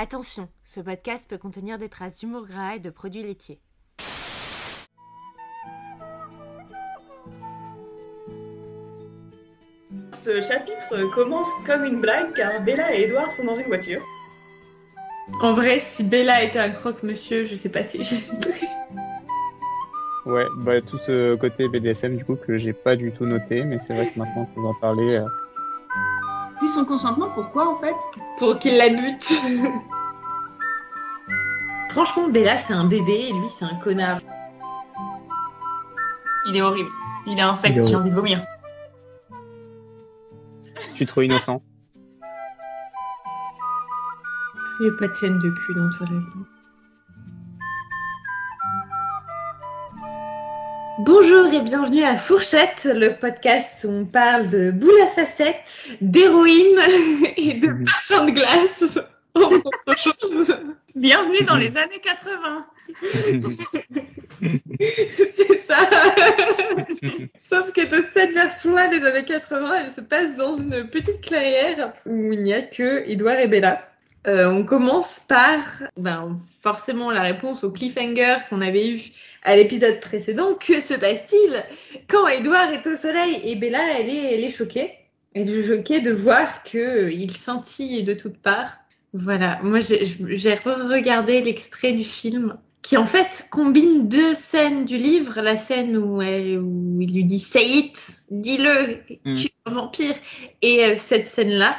Attention, ce podcast peut contenir des traces d'humour gras et de produits laitiers. Ce chapitre commence comme une blague car Bella et Edouard sont dans une voiture. En vrai, si Bella était un croque-monsieur, je sais pas si j'ai. Ouais, bah, tout ce côté BDSM du coup que j'ai pas du tout noté, mais c'est vrai que maintenant qu'on en parler. Euh... Son consentement, pourquoi en fait? Pour qu'il la bute. Franchement, Bella c'est un bébé et lui c'est un connard. Il est horrible. Il est infect, j'ai envie de vomir. Je suis trop innocent? Il n'y a pas de scène de cul dans Toilette. Bonjour et bienvenue à Fourchette, le podcast où on parle de boules à facettes, d'héroïne et de parfum de glace. Bienvenue dans les années 80. C'est ça. Sauf que de cette version-là des années 80, elle se passe dans une petite clairière où il n'y a que Edouard et Bella. Euh, on commence par ben, forcément la réponse au cliffhanger qu'on avait eu à l'épisode précédent. Que se passe-t-il quand Edouard est au soleil? Et Bella, elle est, elle est choquée Elle est choquée de voir qu'il scintille de toutes parts. Voilà, moi j'ai regardé l'extrait du film qui en fait combine deux scènes du livre, la scène où, elle, où il lui dit Say it, dis-le, Mm. tu es un vampire, et euh, cette scène-là.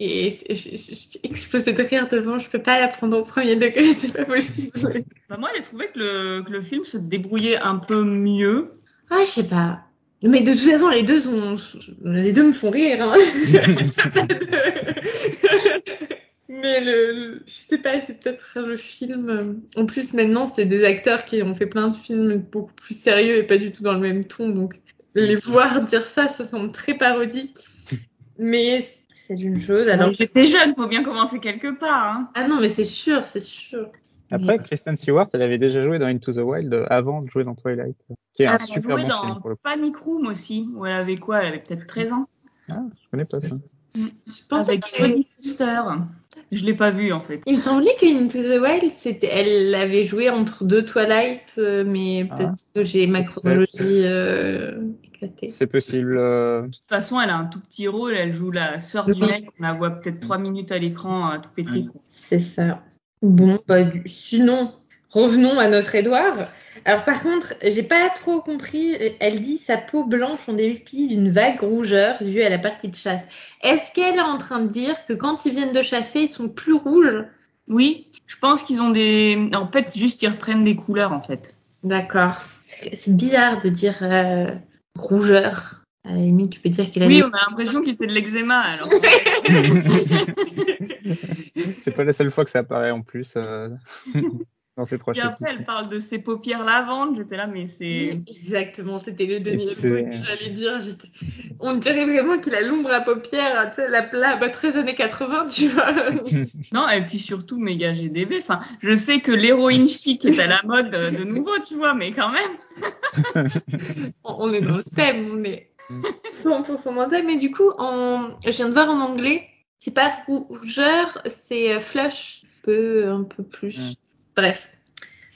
Et j'ai explosé de rire devant, je peux pas la prendre au premier degré, c'est pas possible. Bah, moi, j'ai trouvé que le, que le film se débrouillait un peu mieux. Ah, je sais pas. Mais de toute façon, les deux sont, les deux me font rire. Hein. Mais le, le- je sais pas, c'est peut-être le film. En plus, maintenant, c'est des acteurs qui ont fait plein de films beaucoup plus sérieux et pas du tout dans le même ton. Donc, les voir dire ça, ça semble très parodique. Mais c'est une chose. Alors, j'étais jeune, faut bien commencer quelque part. Hein. ah non, mais c'est sûr, c'est sûr. Après, Kristen Stewart, elle avait déjà joué dans Into the Wild avant de jouer dans Twilight, qui est Ah, un elle a super joué bon dans film pour le coup. Panic Room aussi, où elle avait quoi Elle avait peut-être 13 ans. Ah, je connais pas ça. Je pensais Avec qu'elle- Jodie Foster. Je l'ai pas vu en fait. Il me semblait que Into the Wild, c'était, elle avait joué entre deux Twilight, euh, mais Ah. peut-être que j'ai ma chronologie euh, éclatée. C'est possible. euh, De toute façon, elle a un tout petit rôle. Elle joue la sœur du mec. On la voit peut-être 3 minutes à l'écran, à tout quoi. C'est ça. Bon, bah, du- sinon, revenons à notre Édouard. Alors, par contre, j'ai pas trop compris. Elle dit sa peau blanche en dépit d'une vague rougeur due à la partie de chasse. Est-ce qu'elle est en train de dire que quand ils viennent de chasser, ils sont plus rouges? Oui, je pense qu'ils ont des. En fait, juste ils reprennent des couleurs en fait. D'accord. C'est c'est bizarre de dire euh, rougeur. À la limite, tu peux dire qu'il a Oui, on a l'impression qu'il fait de l'eczéma alors. c'est pas la seule fois que ça apparaît en plus euh, dans ces trois Puis après, elle parle de ses paupières lavantes. J'étais là, mais c'est. Oui, exactement, c'était le c'est- truc que j'allais dire. J'étais- On dirait vraiment qu'il a l'ombre à paupières, tu sais, la plat, bah, 13 années 80, tu vois. Non, et puis surtout méga GDB. Enfin, je sais que l'héroïne chic est à la mode euh, de nouveau, tu vois, mais quand même. on est dans le thème, on est 100% dans le thème. Mais du coup, en... je viens de voir en anglais, c'est pas rougeur, c'est euh, flush, un peu, un peu plus. Mm. Bref.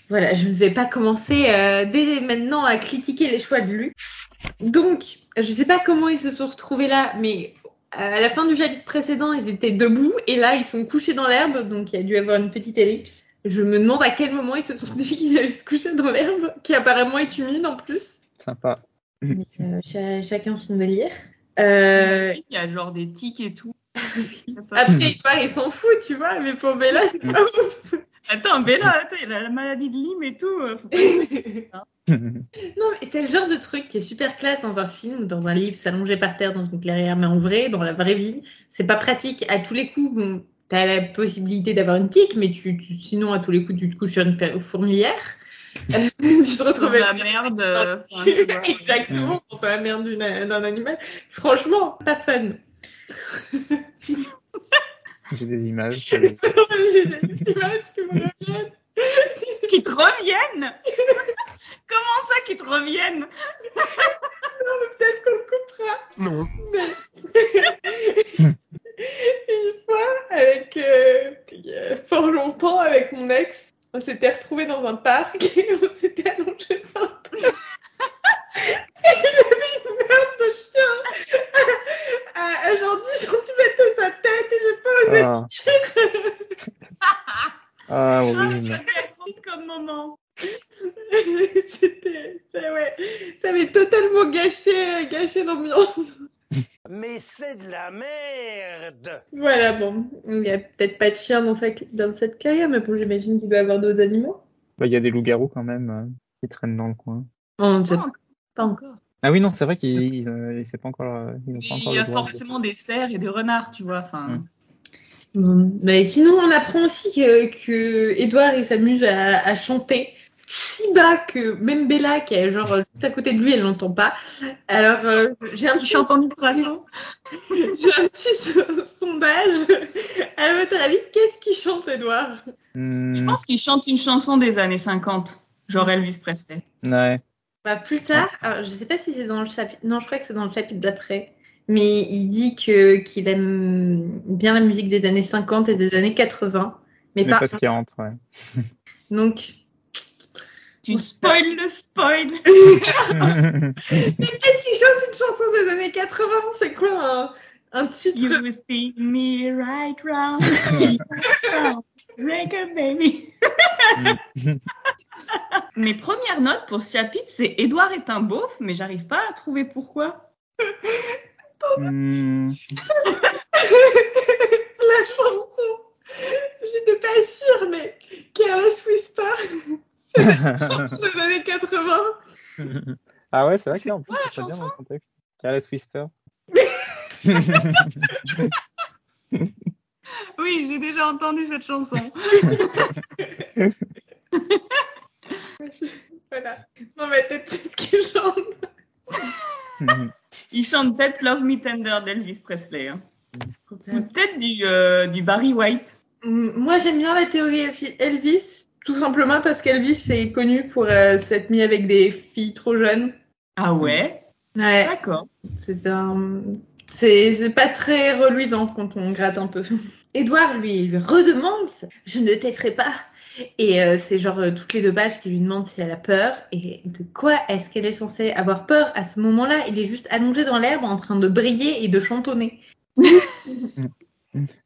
Voilà, je ne vais pas commencer euh, dès maintenant à critiquer les choix de Lu. Donc, je sais pas comment ils se sont retrouvés là, mais euh, à la fin du chapitre précédent, ils étaient debout et là, ils sont couchés dans l'herbe, donc il y a dû avoir une petite ellipse. Je me demande à quel moment ils se sont dit qu'ils allaient se coucher dans l'herbe, qui apparemment est humide en plus. Sympa. Mais, euh, cha- chacun son délire. Euh, Il y a genre des tics et tout. après, Edouard, il s'en fout, tu vois, mais pour Bella, c'est pas ouf. Attends, Bella, attends, il a la maladie de Lyme et tout. euh, faut pas- Non, mais c'est le genre de truc qui est super classe dans un film ou dans un livre, s'allonger par terre dans une clairière, mais en vrai, dans la vraie vie, c'est pas pratique. À tous les coups, bon, t'as la possibilité d'avoir une tique, mais tu, tu- sinon, à tous les coups, tu te couches sur une fourmilière. Euh, tu te retrouves Dans la avec- merde. euh, tu. Exactement, pour pas la merde d'un animal. Franchement, pas fun. J'ai des images. J'ai des images qui me reviennent. Qui te reviennent Comment ça qui te reviennent Peut-être qu'on le coupera. Non. une fois avec euh, pendant longtemps avec mon ex. On s'était retrouvés dans un parc et on s'était allongés par le parc. Et il avait une merde de chien à, à- à genre 10 cm de sa tête et j'ai pas osé Ah, ah oui. Ah, mais- ça devait être drôle comme moment. C'était, ça, ouais, ça avait totalement gâché, gâché l'ambiance. Mais c'est de la merde Voilà, bon, peut-être pas de chien dans, sa, dans cette carrière, mais bon, j'imagine qu'il doit y avoir d'autres animaux. Bah, Il y a des loups-garous quand même euh, qui traînent dans le coin. On ne sait Pas encore. pas encore. Ah oui, non, c'est vrai qu'ils ils, euh, c'est pas encore, euh, ils pas encore Il y a forcément des cerfs et des renards, tu vois. Enfin, Mm. Bon, mais sinon, on apprend aussi que, que Edouard il s'amuse à, à chanter si bas que même Bella, qui est genre juste à côté de lui, elle l'entend pas. Alors, euh, j'ai un petit, j'ai entendu poisson. j'ai un petit so- sondage. À votre avis, qu'est-ce qu'il chante, Edouard? Hmm, Je pense qu'il chante une chanson des années 50, genre Elvis Presley. ouais. Bah, plus tard, alors, je sais pas si c'est dans le chapitre. Non, je crois que c'est dans le chapitre d'après. Mais il dit que qu'il aime bien la musique des années 50 et des années 80. Mais, Mais pas. parce qu'il rentre, ouais. Donc, Tu spoil le spoil. Qu'est-ce qu'il chante une chanson des années 80 C'est quoi un, un titre? You see me right round. round, Record baby. Mes premières notes pour ce chapitre, c'est Edouard est un beauf, mais j'arrive pas à trouver pourquoi. Hmm, La chanson J'étais pas sûre, mais Careless Whisper, c'est des années 80. ah ouais, c'est vrai que là, en plus, c'est bien dans le contexte. Careless Whisper. Oui, j'ai déjà entendu cette chanson. Voilà. Non, mais peut-être ce qu'il chante. Il chante peut-être Love Me Tender d'Elvis Presley. hein. Ou peut-être du, euh, du Barry White. Moi, j'aime bien la théorie Elvi- Elvis, tout simplement parce qu'Elvis est connu pour euh, s'être mis avec des filles trop jeunes. Ah ouais? Ouais. D'accord. C'est un... C'est c'est pas très reluisant quand on gratte un peu. Édouard lui, lui redemande Je ne t'effraie pas. Et euh, c'est genre euh, toutes les deux pages qui lui demandent si elle a peur. Et de quoi est-ce qu'elle est censée avoir peur? À ce moment-là Il est juste allongé dans l'herbe en train de briller et de chantonner.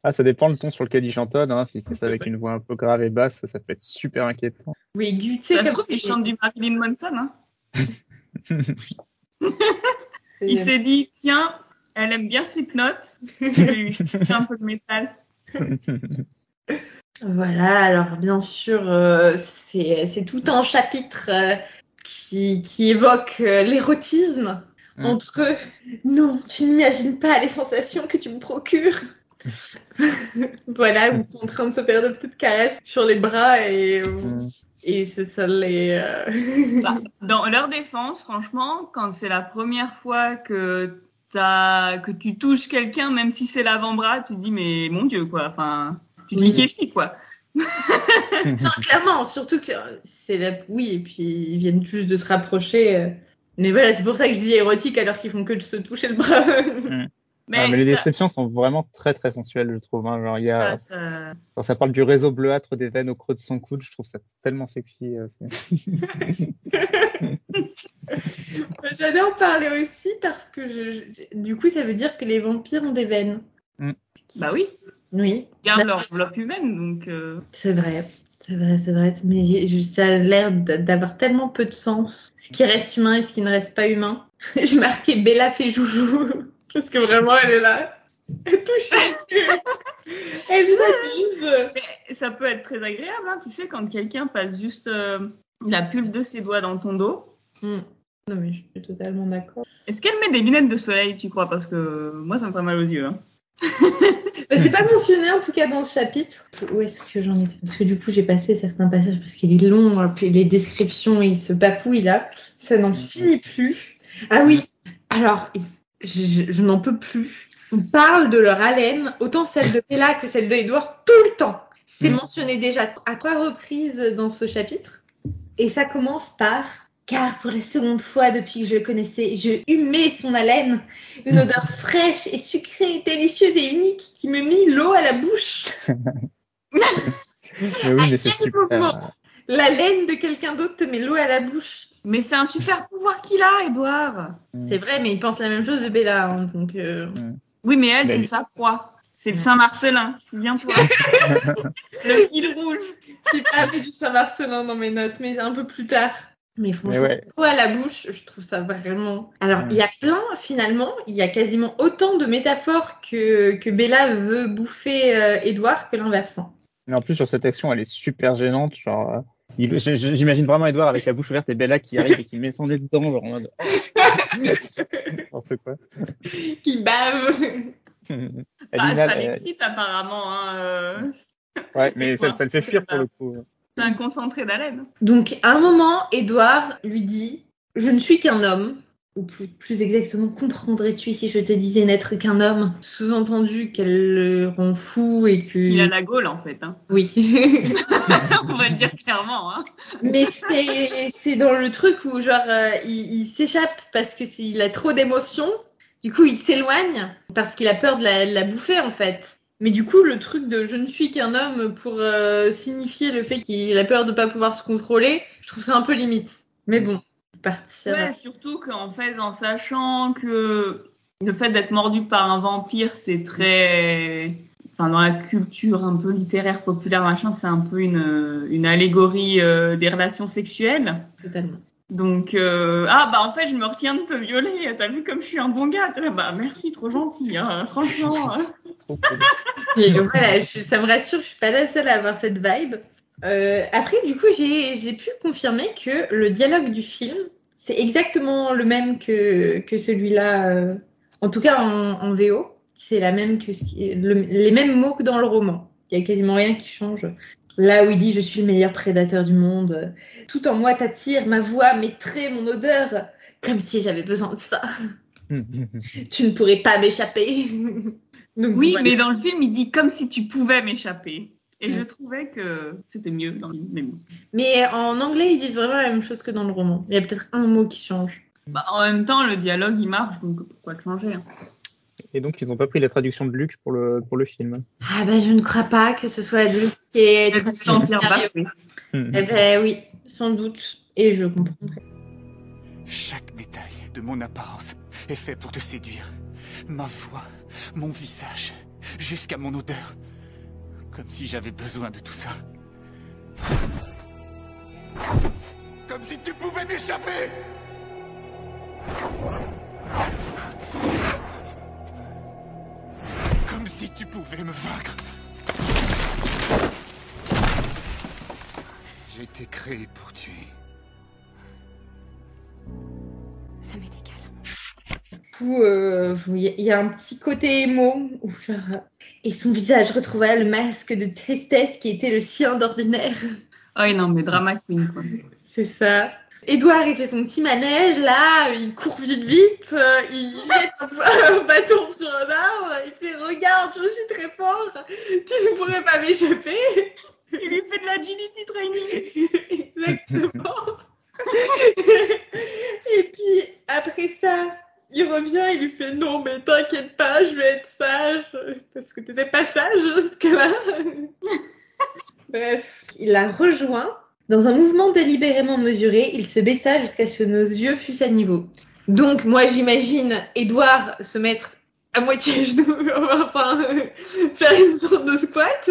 Ah, ça dépend le ton sur lequel il chantonne. Hein. S'il fait ça avec une voix un peu grave et basse, ça, ça peut être super inquiétant. Oui, tu sais, Ça se trouve, il chante du Marilyn Manson. Hein. Il s'est dit tiens, elle aime bien Slipknot. Je vais lui un peu de métal. Voilà, alors bien sûr, euh, c'est tout un chapitre euh, qui, qui évoque euh, l'érotisme Mm. entre eux. Non, tu n'imagines pas les sensations que tu me procures. voilà, ils sont en train de se faire de petites caresses sur les bras et, Hmm. et c'est ça les. euh, Bah, dans leur défense, franchement, quand c'est la première fois que tu touches quelqu'un, même si c'est l'avant-bras, tu te dis mais mon Dieu quoi. Enfin, tu te liquéfies quoi? Non, clairement, surtout que c'est la. Oui, et puis ils viennent juste de se rapprocher. euh. Mais voilà, c'est pour ça que je dis érotique alors qu'ils font que de se toucher le bras. Mais, Ah, mais les descriptions sont vraiment très très sensuelles, je trouve. Hein. Genre, il y a, ça- ça- quand ça parle du réseau bleuâtre des veines au creux de son coude, je trouve ça tellement sexy. euh, J'allais en parler aussi parce que je, du coup, ça veut dire que les vampires ont des veines. Bah oui, Oui, ils gardent Bah, leur enveloppe humaine donc. euh, c'est vrai. C'est vrai, c'est vrai. Mais ça a l'air d'avoir tellement peu de sens. Ce qui reste humain et ce qui ne reste pas humain. J'ai marqué Bella fait joujou. Parce que vraiment, elle est là. Elle touche. elle s'amuse. Mais ça peut être très agréable, hein, tu sais, quand quelqu'un passe juste euh, la pulpe de ses doigts dans ton dos. Hmm. Non, mais je suis totalement d'accord. Est-ce qu'elle met des lunettes de soleil, tu crois? Parce que moi, ça me fait mal aux yeux. hein. Bah, c'est pas mentionné en tout cas dans ce chapitre. Où est-ce que j'en étais? Parce que du coup j'ai passé certains passages parce qu'il est long, hein, puis les descriptions, il se bafouille là. Ça n'en finit plus. Ah oui, alors je, n'en peux plus. On parle de leur haleine, autant celle de Bella que celle de Edouard, tout le temps. C'est Mm. mentionné déjà à trois reprises dans ce chapitre. Et ça commence par car pour la seconde fois depuis que je le connaissais, je humais son haleine, une odeur fraîche et sucrée, délicieuse et unique qui me mit l'eau à la bouche. Mais quel super. La laine de quelqu'un d'autre te met l'eau à la bouche? Mais c'est un super pouvoir qu'il a, Edouard. C'est vrai, mais il pense la même chose de Bella. hein, donc, euh, Oui, mais elle, c'est sa proie. C'est le Saint-Marcelin, souviens-toi. le fil rouge. j'ai pas mis du Saint-Marcelin dans mes notes, mais un peu plus tard. Mais franchement, ouais. à la bouche, je trouve ça vraiment. Alors, Ouais. il y a plein, finalement, il y a quasiment autant de métaphores que, que Bella veut bouffer euh, Edouard que l'inverse. hein. Mais en plus, sur cette action, elle est super gênante. Genre, j'imagine vraiment Edouard avec la bouche ouverte et Bella qui arrive et qui met son nez dedans, genre en mode. N'importe quoi. Qui bave. Ah, ça euh, l'excite apparemment. Hein, euh. ouais, mais ça, ça le fait fuir pour le coup. C'est un concentré d'haleine. Donc, à un moment, Edouard lui dit Je ne suis qu'un homme. Ou plus, plus exactement, comprendrais-tu si je te disais n'être qu'un homme? Sous-entendu qu'elle le rend fou et que. Il a la gaule en fait. Hein. Oui. On va le dire clairement. Hein. Mais c'est c'est dans le truc où, genre, euh, il, il s'échappe parce que s'il a trop d'émotions. Du coup, il s'éloigne parce qu'il a peur de la, de la bouffer, en fait. Mais du coup, le truc de je ne suis qu'un homme pour euh, signifier le fait qu'il a peur de pas pouvoir se contrôler, je trouve ça un peu limite. Mais bon, partir. Ouais, surtout qu'en fait, en sachant que le fait d'être mordu par un vampire, c'est très. Enfin, dans la culture un peu littéraire populaire, machin, c'est un peu une, une allégorie euh, des relations sexuelles. Totalement. Donc, euh, ah bah en fait, je me retiens de te violer. T'as vu comme je suis un bon gars? T'es là, Bah merci, trop gentil. Hein, franchement. hein. Trop cool. Et voilà, je- ça me rassure, je suis pas la seule à avoir cette vibe. Euh, après, du coup, j'ai pu confirmer que le dialogue du film, c'est exactement le même que, que celui-là, euh, en tout cas en, en VO. C'est la même que ce qui- le- les mêmes mots que dans le roman. Il y a quasiment rien qui change. Là où il dit je suis le meilleur prédateur du monde, tout en moi t'attire ma voix, mes traits, mon odeur, comme si j'avais besoin de ça. Tu ne pourrais pas m'échapper. Oui, voilà. mais dans le film, il dit comme si tu pouvais m'échapper. Et Ouais. je trouvais que c'était mieux dans le bon. Mais en anglais, ils disent vraiment la même chose que dans le roman. Il y a peut-être un mot qui change. Bah, en même temps, le dialogue il marche, donc pourquoi changer hein? Et donc, ils ont pas pris la traduction de Luc pour le, pour le film. Ah bah je ne crois pas que ce soit lui qui est te sentir baffé. Eh ben oui, sans doute. Et je comprendrai. Chaque détail de mon apparence est fait pour te séduire. Ma voix, mon visage, jusqu'à mon odeur. Comme si j'avais besoin de tout ça. Comme si tu pouvais m'échapper Comme si tu pouvais me vaincre. J'ai été créé pour tuer. Ça m'est égal. Du coup, euh, il y, a- il y a un petit côté émo. Où genre, et son visage retrouva le masque de tristesse qui était le sien d'ordinaire. Oh non, mais drama queen quoi. C'est ça. Édouard, il fait son petit manège, là, il court vite vite, euh, il jette un, un bâton sur un arbre, il fait « Regarde, je suis très fort, tu ne pourrais pas m'échapper !» Il lui fait de l'agility training. Exactement. Et puis, après ça, il revient, il lui fait « Non, mais t'inquiète pas, je vais être sage, parce que t'étais pas sage jusque-là. » Bref, il la rejoint. Dans un mouvement délibérément mesuré, il se baissa jusqu'à ce que nos yeux fussent à niveau. Donc, moi, j'imagine Edouard se mettre à moitié à genoux, enfin, faire une sorte de squat.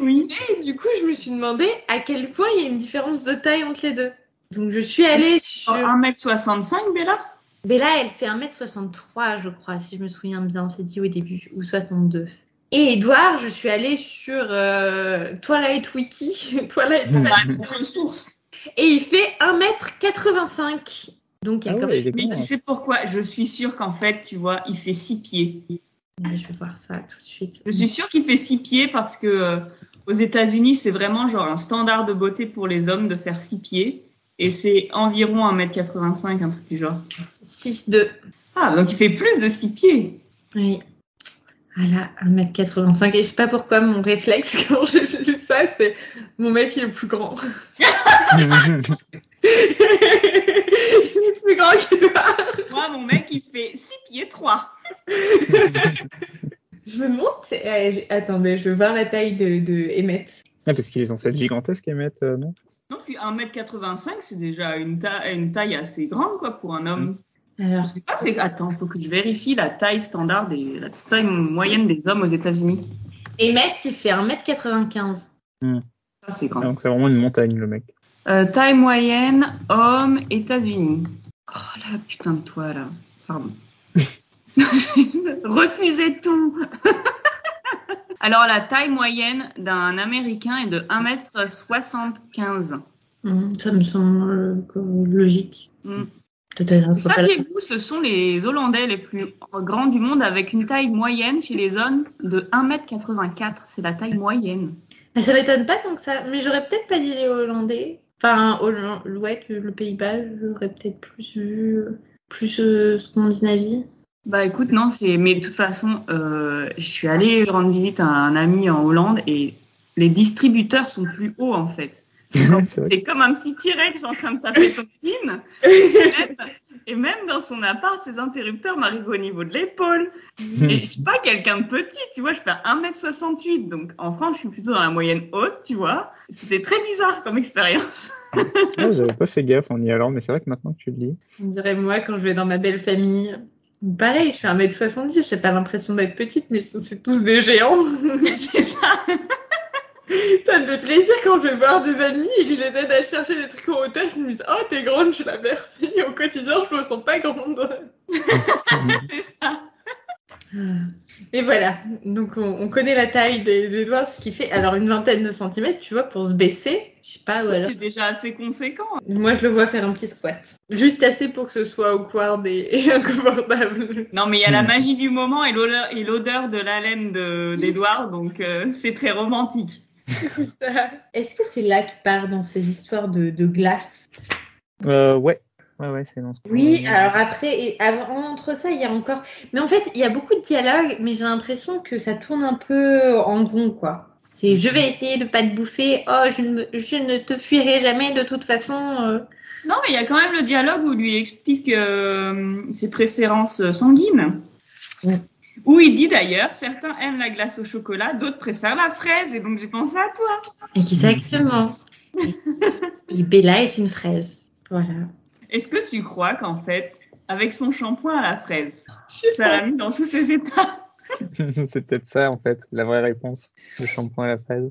Oui. Et du coup, je me suis demandé à quel point il y a une différence de taille entre les deux. Donc, je suis allée sur... 1m65, Bella? Bella, elle fait 1m63, je crois, si je me souviens bien, c'est dit au début, ou 62. Et Edouard, je suis allée sur euh, Twilight Wiki, Twilight ressources. et il fait 1m85. Donc, il y a Ah quand même... Mais tu sais pourquoi? Je suis sûre qu'en fait, tu vois, il fait 6 pieds. Je vais voir ça tout de suite. Je suis sûre qu'il fait 6 pieds parce que euh, aux États-Unis, c'est vraiment genre un standard de beauté pour les hommes de faire 6 pieds. Et c'est environ 1m85, un truc du genre. 6'2. Ah, donc il fait plus de 6 pieds. Oui. Voilà, 1m85. Et je sais pas pourquoi mon réflexe quand j'ai lu ça, c'est mon mec il est plus grand. il est plus grand qu'Edouard. Moi, mon mec, il fait 6 pieds 3. Je me demande. euh, j- attendez, je veux voir la taille de, de Emmett. Ah, parce qu'il est censé être gigantesque, Emmett, euh, non? Non, puis 1m85, c'est déjà une, ta- une taille assez grande, quoi, pour un homme. Alors, Je sais pas, c'est. Attends, faut que je vérifie la taille standard des. la taille moyenne des hommes aux États-Unis. Emmett, il fait 1m95. Ça, c'est grand. Donc c'est vraiment une montagne, le mec. Euh, taille moyenne, homme, États-Unis. Oh là, putain de toi, là. Pardon. Refusez tout. Alors, la taille moyenne d'un Américain est de 1m75. Hum, ça me semble euh, logique. Ça, Saviez-vous, ce sont les Hollandais les plus grands du monde avec une taille moyenne chez les hommes de 1m84. C'est la taille moyenne. Mais ça m'étonne pas tant que ça. Mais j'aurais peut-être pas dit les Hollandais. Enfin, Hollande, ouais, que le Pays-Bas, j'aurais peut-être plus vu, plus euh, Scandinavie. Bah écoute, non, c'est. Mais de toute façon, euh, je suis allée rendre visite à un ami en Hollande et les distributeurs sont plus hauts en fait. c'est vrai. C'est comme un petit T-Rex en train de taper son pin. Et même- Et même dans son appart, ses interrupteurs m'arrivent au niveau de l'épaule. Et je suis pas quelqu'un de petit, tu vois, je fais 1m68. Donc en France, je suis plutôt dans la moyenne haute, tu vois. C'était très bizarre comme expérience. Ouais, J'avais pas fait gaffe en y allant, mais c'est vrai que maintenant que tu le dis. On dirait moi quand je vais dans ma belle famille. Pareil, je fais 1m70, j'ai pas l'impression d'être petite, mais ce- c'est tous des géants. c'est ça. ça me fait plaisir quand je vais voir des amis et que je les aide à chercher des trucs en hauteur, je me dis Oh, t'es grande, je la merci. Au quotidien, je me sens pas grande. C'est ça. Et voilà, donc on, on connaît la taille des, des doigts, ce qui fait alors une vingtaine de centimètres, tu vois, pour se baisser. Je sais pas, ou alors. C'est déjà assez conséquent. Moi, je le vois faire un petit squat. Juste assez pour que ce soit awkward et, et inconfortable. Non, mais il y a la Hmm. magie du moment et l'odeur, et l'odeur de l'haleine de- d'Edouard, donc euh, c'est très romantique. Est-ce que c'est là qu'il part dans ces histoires de, de glace? Euh, ouais. Ouais, ouais, c'est dans ce Oui, Euh, alors après, et avant, entre ça, il y a encore. Mais en fait, il y a beaucoup de dialogues, mais j'ai l'impression que ça tourne un peu en rond, quoi. C'est je vais essayer de pas te bouffer, oh, je ne, je ne te fuirai jamais de toute façon. euh. Non, mais il y a quand même le dialogue où lui explique euh, ses préférences sanguines. Oui. Où il dit d'ailleurs, certains aiment la glace au chocolat, d'autres préfèrent la fraise, et donc j'ai pensé à toi. Exactement. et Bella est une fraise. Voilà. Est-ce que tu crois qu'en fait, avec son shampoing à la fraise, ça l'a mis dans tous ses états? C'est peut-être ça, en fait, la vraie réponse. Le shampoing à la fraise.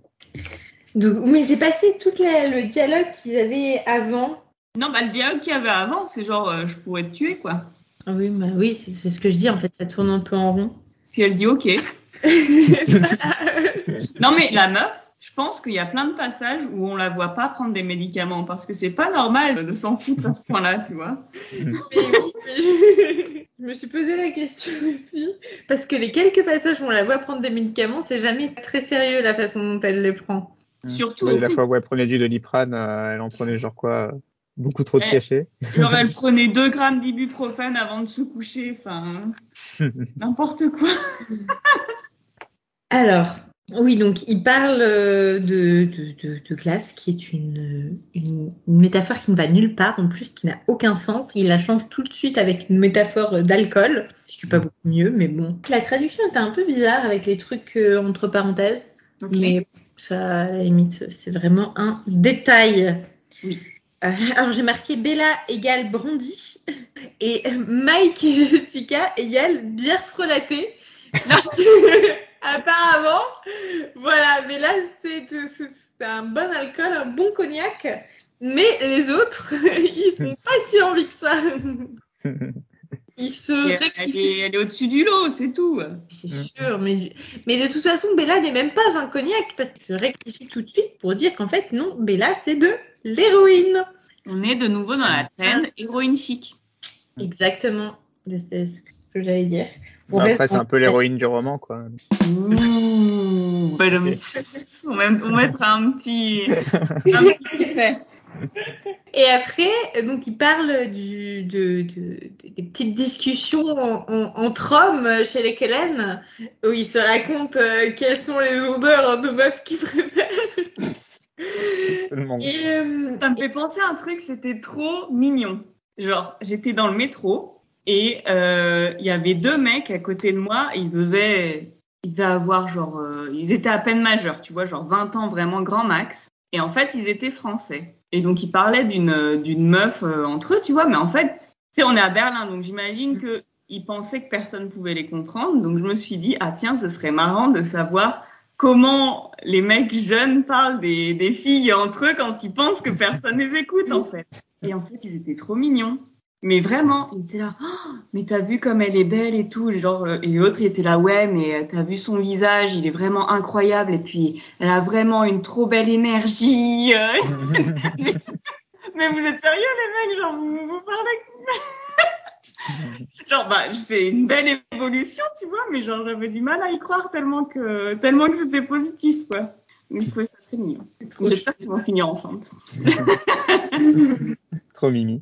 Donc, mais j'ai passé tout la- le dialogue qu'ils avaient avant. Non, bah le dialogue qu'il y avait avant, c'est genre, euh, je pourrais te tuer, quoi. Ah oui, bah oui, c'est ce que je dis. En fait, ça tourne un peu en rond. Puis elle dit ok. Non, mais la meuf, pense qu'il y a plein de passages où on la voit pas prendre des médicaments parce que c'est pas normal de s'en foutre à ce point-là, tu vois. Mais oui, mais je me suis posé la question aussi. Parce que les quelques passages où on la voit prendre des médicaments, c'est jamais très sérieux la façon dont elle les prend. Surtout, Ouais, la fois où elle prenait du doliprane, euh, elle en prenait genre quoi Beaucoup trop de Eh. cachets. genre elle prenait 2 grammes d'ibuprofène avant de se coucher, enfin, n'importe quoi. Alors, oui, donc il parle euh, de, de, de, de glace, qui est une, une, une métaphore qui ne va nulle part, en plus qui n'a aucun sens. Il la change tout de suite avec une métaphore d'alcool, ce qui n'est pas beaucoup mieux, mais bon. La traduction était un peu bizarre avec les trucs euh, entre parenthèses, mais ça, à la limite, c'est vraiment un détail. Oui. Euh, alors j'ai marqué Bella égale Brandy et Mike et Jessica égale bière frelatée. Apparemment, voilà, mais là c'est un bon alcool, un bon cognac, mais les autres ils font pas si envie que ça. Ils se elle rectifient. est, elle est au-dessus du lot, c'est tout. C'est sûr, mais, de toute façon, Bella n'est même pas un cognac parce qu'il se rectifie tout de suite pour dire qu'en fait, non, Bella c'est de l'héroïne. On est de nouveau dans la trend héroïne chic. Exactement, c'est ce que j'allais dire. Après, c'est un peu l'héroïne du roman, quoi. Ouh, badum. on, met- on mettra un petit, un petit effet. Et après, donc il parle du, de, de- de- des petites discussions en- en- entre hommes chez les Kellen, où ils se racontent euh, quelles sont les odeurs de meufs qu'ils préfèrent. Et euh, Ça me fait penser à un truc, c'était trop mignon. Genre, j'étais dans le métro et euh, il y avait deux mecs à côté de moi. Ils devaient ils devaient avoir genre, euh, ils étaient à peine majeurs, tu vois, genre 20 ans vraiment grand max. Et en fait, ils étaient français. Et donc, ils parlaient d'une d'une meuf euh, entre eux, tu vois. Mais en fait, tu sais, on est à Berlin, donc j'imagine que ils pensaient que personne pouvait les comprendre. Donc, je me suis dit, ah tiens, ce serait marrant de savoir comment les mecs jeunes parlent des, des filles entre eux quand ils pensent que personne les écoute, en fait. Et en fait, ils étaient trop mignons. Mais vraiment, il était là, Oh, mais t'as vu comme elle est belle et tout, genre, euh, et l'autre il était là, ouais, mais euh, t'as vu son visage, il est vraiment incroyable, et puis elle a vraiment une trop belle énergie. euh. mais, mais vous êtes sérieux les mecs, genre, vous, vous parlez Genre, bah, c'est une belle évolution, tu vois, mais genre, j'avais du mal à y croire tellement que, tellement que c'était positif, quoi. Donc, je trouvais ça très mignon. J'espère qu'ils vont finir ensemble. Trop mimi.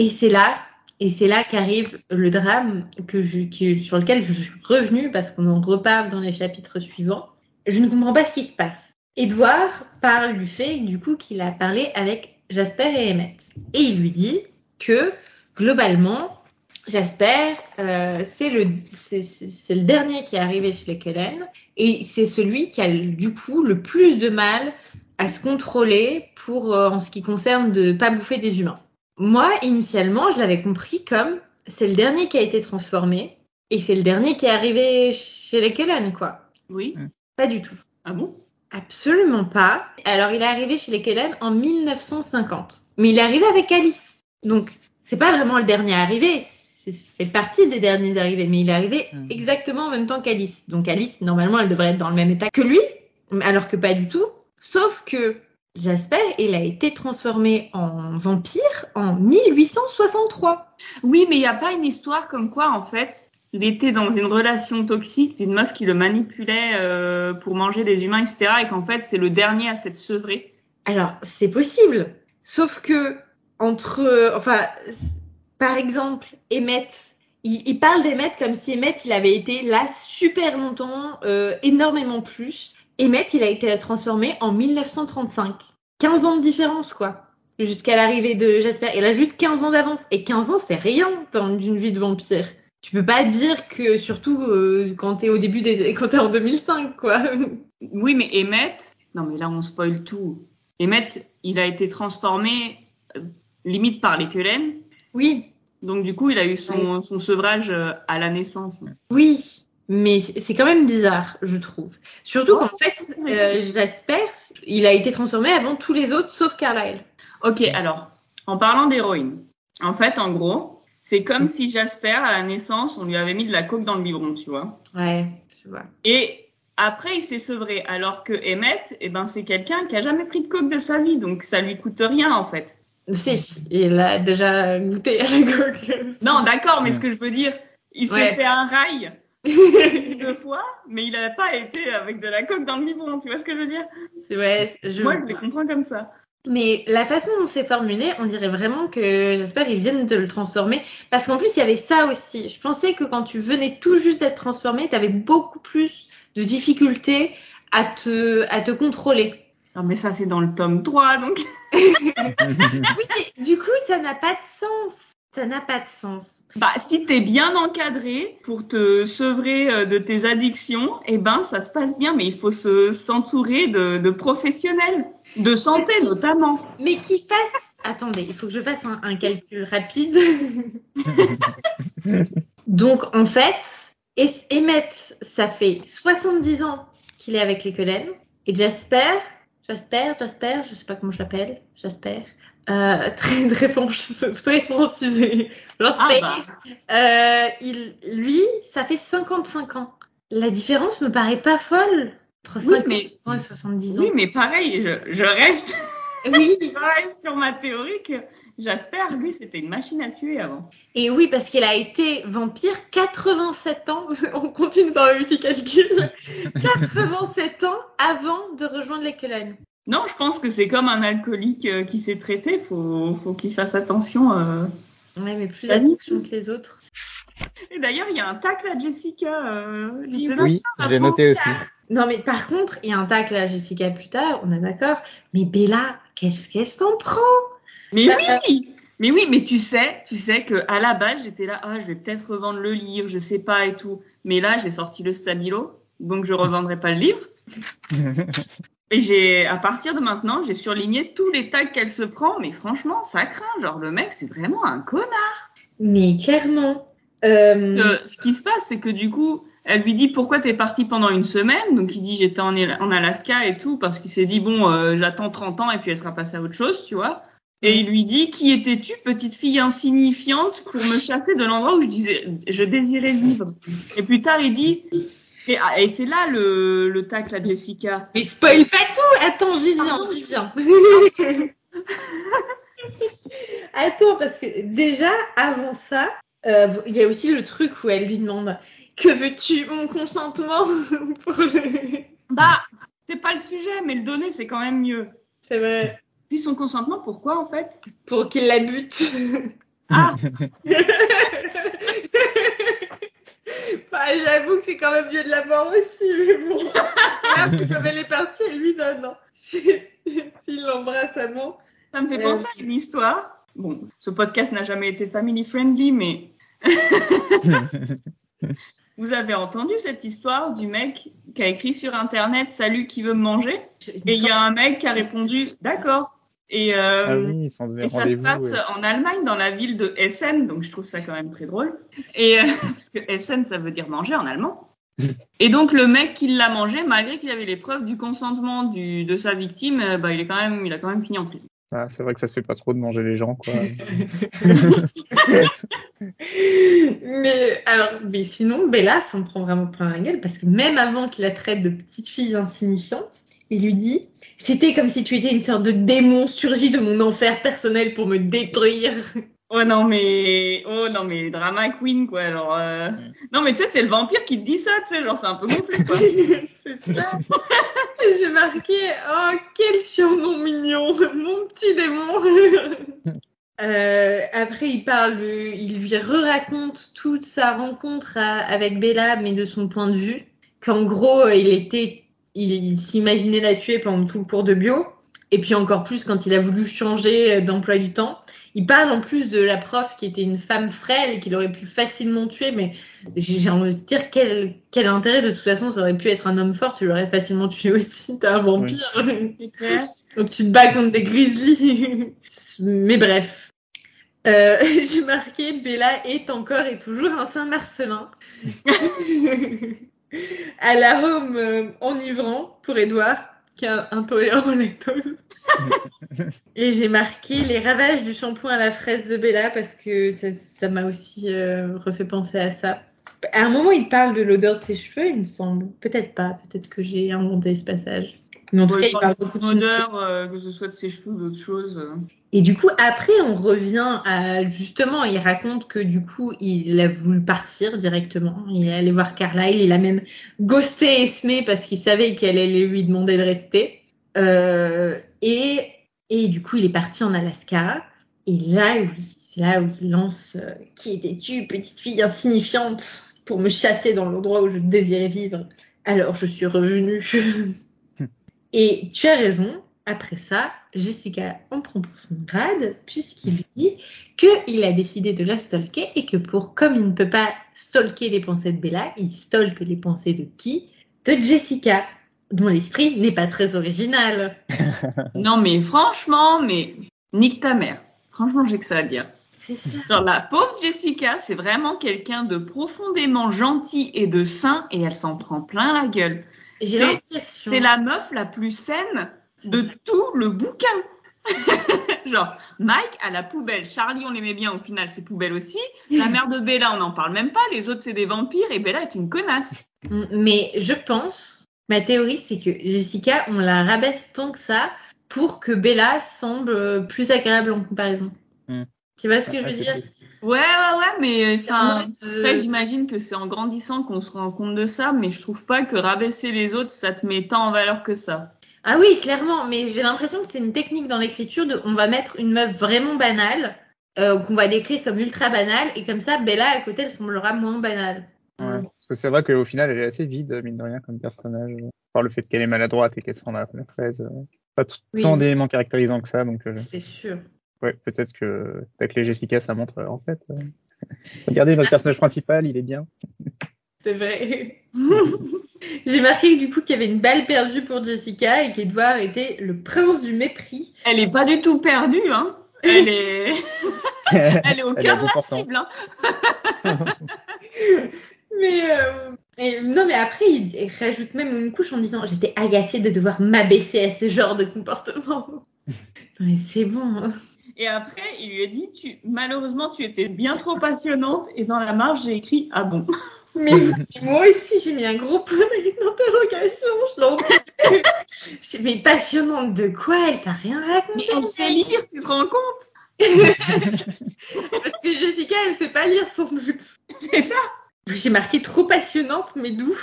Et c'est là, et c'est là qu'arrive le drame sur lequel je suis revenue parce qu'on en reparle dans les chapitres suivants. Je ne comprends pas ce qui se passe. Edouard parle du fait, du coup, qu'il a parlé avec Jasper et Emmett. Et il lui dit que, globalement, Jasper, euh, c'est le dernier qui est arrivé chez les Cullen et c'est celui qui a, du coup, le plus de mal à se contrôler pour, euh, en ce qui concerne de pas bouffer des humains. Moi, initialement, je l'avais compris comme c'est le dernier qui a été transformé et c'est le dernier qui est arrivé chez les Cullen, quoi. Oui. Pas du tout. Ah bon? Absolument pas. Alors, il est arrivé chez les Cullen en 1950. Mais il est arrivé avec Alice. Donc, c'est pas vraiment le dernier arrivé. C'est fait partie des derniers arrivés. Mais il est arrivé Mhm. exactement en même temps qu'Alice. Donc, Alice, normalement, elle devrait être dans le même état que lui. Alors que pas du tout. Sauf que Jasper, il a été transformé en vampire en 1863. Oui, mais il n'y a pas une histoire comme quoi, en fait, il était dans une relation toxique d'une meuf qui le manipulait euh, pour manger des humains, etc. Et qu'en fait, c'est le dernier à s'être sevré. Alors, c'est possible. Sauf que, entre. Enfin, par exemple, Emmett, il, il parle d'Emmett comme si Emmett, il avait été là super longtemps, euh, énormément plus. Emmett, il a été transformé en 1935. 15 ans de différence, quoi. Jusqu'à l'arrivée de Jasper. Il a juste 15 ans d'avance. Et 15 ans, c'est rien dans une vie de vampire. Tu peux pas dire que, surtout euh, quand t'es au début des. quand t'es en 2005, quoi. Oui, mais Emmett, non, mais là, on spoil tout. Emmett, il a été transformé euh, limite par les Cullen. oui, Donc, du coup, il a eu son, son sevrage euh, à la naissance. Oui, mais c'est quand même bizarre, je trouve. Surtout qu'en fait, euh, Jasper, il a été transformé avant tous les autres, sauf Carlyle. Ok, alors, en parlant d'héroïne, en fait, en gros, c'est comme si Jasper, à la naissance, on lui avait mis de la coke dans le biberon, tu vois. Ouais, tu vois. Et après, il s'est sevré. Alors que Emmett, eh ben, c'est quelqu'un qui a jamais pris de coke de sa vie, donc ça lui coûte rien, en fait. Si, il a déjà goûté à la coque. Non, d'accord, mais ce que je veux dire, il s'est Ouais. fait un rail deux fois, mais il n'a pas été avec de la coke dans le biberon, tu vois ce que je veux dire? Ouais, je Moi, je les comprends comme ça. Mais la façon dont c'est formulé, on dirait vraiment que j'espère qu'ils viennent de le transformer. Parce qu'en plus, il y avait ça aussi. Je pensais que quand tu venais tout juste d'être transformé, tu avais beaucoup plus de difficultés à te, à te contrôler. Non, mais ça, c'est dans le tome 3, donc. Oui, mais du coup, ça n'a pas de sens. Ça n'a pas de sens. Bah, si t'es bien encadré pour te sevrer euh, de tes addictions, eh ben, ça se passe bien, mais il faut se, s'entourer de, de professionnels, de santé notamment. Mais qu'il fasse. Attendez, il faut que je fasse un, un calcul rapide. Donc, en fait, Es- Emmett, ça fait 70 ans qu'il est avec les Cullen. Et Jasper, Jasper, Jasper, je sais pas comment je l'appelle, Jasper, euh, très, très, francisé. Ah, euh, il, lui, ça fait 55 ans. La différence me paraît pas folle entre Oui, 50 mais- ans et 70 ans. Oui, mais pareil, je, je reste Oui, pareil sur ma théorie que Jasper, lui, c'était une machine à tuer avant. Et oui, parce qu'il a été vampire 87 ans. On continue dans le petit calcul. 87 ans avant de rejoindre les Cullen. Non, je pense que c'est comme un alcoolique euh, qui s'est traité, faut, faut qu'il fasse attention. euh. Ouais, mais plus attention que les autres. Et d'ailleurs, il y a un tacle à Jessica. Euh, là. Oui, je l'ai noté aussi. Non, mais par contre, il y a un tacle à Jessica plus tard, on est d'accord. Mais Bella, qu'est-ce qu'elle s'en prend? Mais Bah, oui Mais oui, mais tu sais, tu sais que à la base, j'étais là, ah, je vais peut-être revendre le livre, je sais pas et tout. Mais là, j'ai sorti le stabilo. donc je revendrai pas le livre. Et j'ai, à partir de maintenant, j'ai surligné tous les tags qu'elle se prend, mais franchement, ça craint. Genre, le mec, c'est vraiment un connard. Mais clairement. Parce Euh, que ce qui se passe, c'est que du coup, elle lui dit pourquoi t'es parti pendant une semaine? Donc il dit j'étais en, en Alaska et tout, parce qu'il s'est dit bon, euh, j'attends 30 ans et puis elle sera passée à autre chose, tu vois. Et il lui dit qui étais-tu, petite fille insignifiante, pour me chasser de l'endroit où je disais, je désirais vivre? Et plus tard, il dit et, ah, et c'est là le, le tac, la Jessica. Mais spoil pas tout Attends, j'y viens, j'y viens. Attends, parce que déjà, avant ça, euh, il y a aussi le truc où elle lui demande Que veux-tu Mon consentement pour le... Bah, c'est pas le sujet, mais le donner, c'est quand même mieux. C'est vrai. Puis son consentement, pourquoi en fait? Pour qu'il la bute. Ah, Bah, J'avoue que c'est quand même mieux de la voir aussi, mais bon. Là, comme elle est partie, elle lui donne. hein. S'il l'embrasse avant. Ça me fait Ouais. penser à une histoire. Bon, ce podcast n'a jamais été family friendly, mais vous avez entendu cette histoire du mec qui a écrit sur internet Salut, qui veut me manger? Et il y a un mec qui a répondu D'accord. Et, euh, Ah oui, et ça se passe ouais. en Allemagne, dans la ville de Essen, donc je trouve ça quand même très drôle. Et euh, parce que Essen, ça veut dire manger en allemand. Et donc le mec qui l'a mangé, malgré qu'il avait les preuves du consentement du, de sa victime, euh, bah, il est quand même, il a quand même fini en prison. Ah, c'est vrai que ça se fait pas trop de manger les gens, quoi. Mais alors, mais sinon, Bella s'en prend vraiment plein la gueule parce que même avant qu'il la traite de petite fille insignifiante, il lui dit C'était comme si tu étais une sorte de démon surgi de mon enfer personnel pour me détruire. Oh non mais oh non mais drama queen quoi alors euh... Mm. non mais tu sais c'est le vampire qui te dit ça tu sais genre c'est un peu gonflé quoi C'est ça. J'ai marqué Oh, quel surnom mignon, mon petit démon. Euh, après, il parle, il lui re-raconte toute sa rencontre à- avec Bella, mais de son point de vue, qu'en gros, il était, il, il s'imaginait la tuer pendant tout le cours de bio, et puis encore plus quand il a voulu changer d'emploi du temps. Il parle en plus de la prof qui était une femme frêle et qu'il aurait pu facilement tuer, mais j'ai envie de dire quel, quel intérêt de toute façon, ça aurait pu être un homme fort, tu l'aurais facilement tué aussi, t'es un vampire. Donc tu te bats contre des grizzlies. Mais bref. Euh, J'ai marqué Bella est encore et toujours un Saint-Marcelin. à l'arôme euh, enivrant pour Edouard, qui est intolérant au lactose. et j'ai marqué les ravages du shampoing à la fraise de Bella parce que ça m'a aussi euh, refait penser à ça. À un moment, il parle de l'odeur de ses cheveux, il me semble. Peut-être pas, peut-être que j'ai inventé ce passage. Mais en tout Ouais, cas, il parle beaucoup beaucoup de d'odeur euh, que ce soit de ses cheveux ou d'autres choses. Et du coup, après, on revient à justement, il raconte que du coup, il a voulu partir directement. Il est allé voir Carlyle. Il a même ghosté Esme parce qu'il savait qu'elle allait lui demander de rester. Euh, et, et du coup, il est parti en Alaska. Et là, oui, c'est là où il lance euh, Qui étais-tu, petite fille insignifiante, pour me chasser dans l'endroit où je désirais vivre Alors, je suis revenue. et tu as raison. Après ça, Jessica en prend pour son grade, puisqu'il lui dit qu'il a décidé de la stalker et que pour, comme il ne peut pas stalker les pensées de Bella, il stalke les pensées de qui? De Jessica, dont l'esprit n'est pas très original. non mais franchement mais nique ta mère franchement j'ai que ça à dire C'est ça. genre la pauvre Jessica c'est vraiment quelqu'un de profondément gentil et de sain et elle s'en prend plein la gueule J'ai l'impression. c'est la meuf la plus saine de tout le bouquin. Genre Mike à la poubelle. Charlie on l'aimait bien au final c'est poubelle aussi. La mère de Bella on n'en parle même pas. Les autres c'est des vampires et Bella est une connasse. Mais je pense, ma théorie, c'est que Jessica, on la rabaisse tant que ça pour que Bella semble euh, plus agréable en comparaison. Hmm. Tu vois ce que je Ah, veux c'est dire? ouais ouais ouais mais En enfin euh, Après, j'imagine que c'est en grandissant qu'on se rend compte de ça, mais je trouve pas que rabaisser les autres, ça te met tant en valeur que ça. Ah oui, clairement, mais j'ai l'impression que c'est une technique dans l'écriture de on va mettre une meuf vraiment banale, euh, qu'on va décrire comme ultra banale, et comme ça, Bella à côté, elle semblera moins banale. Ouais. Parce que c'est vrai qu'au final, elle est assez vide, mine de rien, comme personnage. Par le fait qu'elle est maladroite et qu'elle se rend à la fraise. euh, Pas Oui. tant d'éléments caractérisants que ça, donc euh, C'est sûr. ouais, peut-être que avec les Jessica, ça montre en fait. regardez notre personnage principal, il est bien. C'est vrai. J'ai marqué du coup qu'il y avait une balle perdue pour Jessica et qu'Edouard était le prince du mépris. Elle est pas du tout perdue, hein. Elle est, elle est au cœur de la portant. cible, hein. Mais euh, et- non, mais après, il, il rajoute même une couche en disant J'étais agacée de devoir m'abaisser à ce genre de comportement. non, mais c'est bon. hein. Et après, il lui a dit, tu, malheureusement, tu étais bien trop passionnante. Et dans la marge, j'ai écrit, ah bon? Mais moi aussi, j'ai mis un gros point d'interrogation. Je l'en Mais passionnante de quoi Elle t'a rien raconté. Mais elle sait lire, tu te rends compte? Parce que Jessica, elle sait pas lire sans doute. C'est ça. J'ai marqué trop passionnante, mais d'où?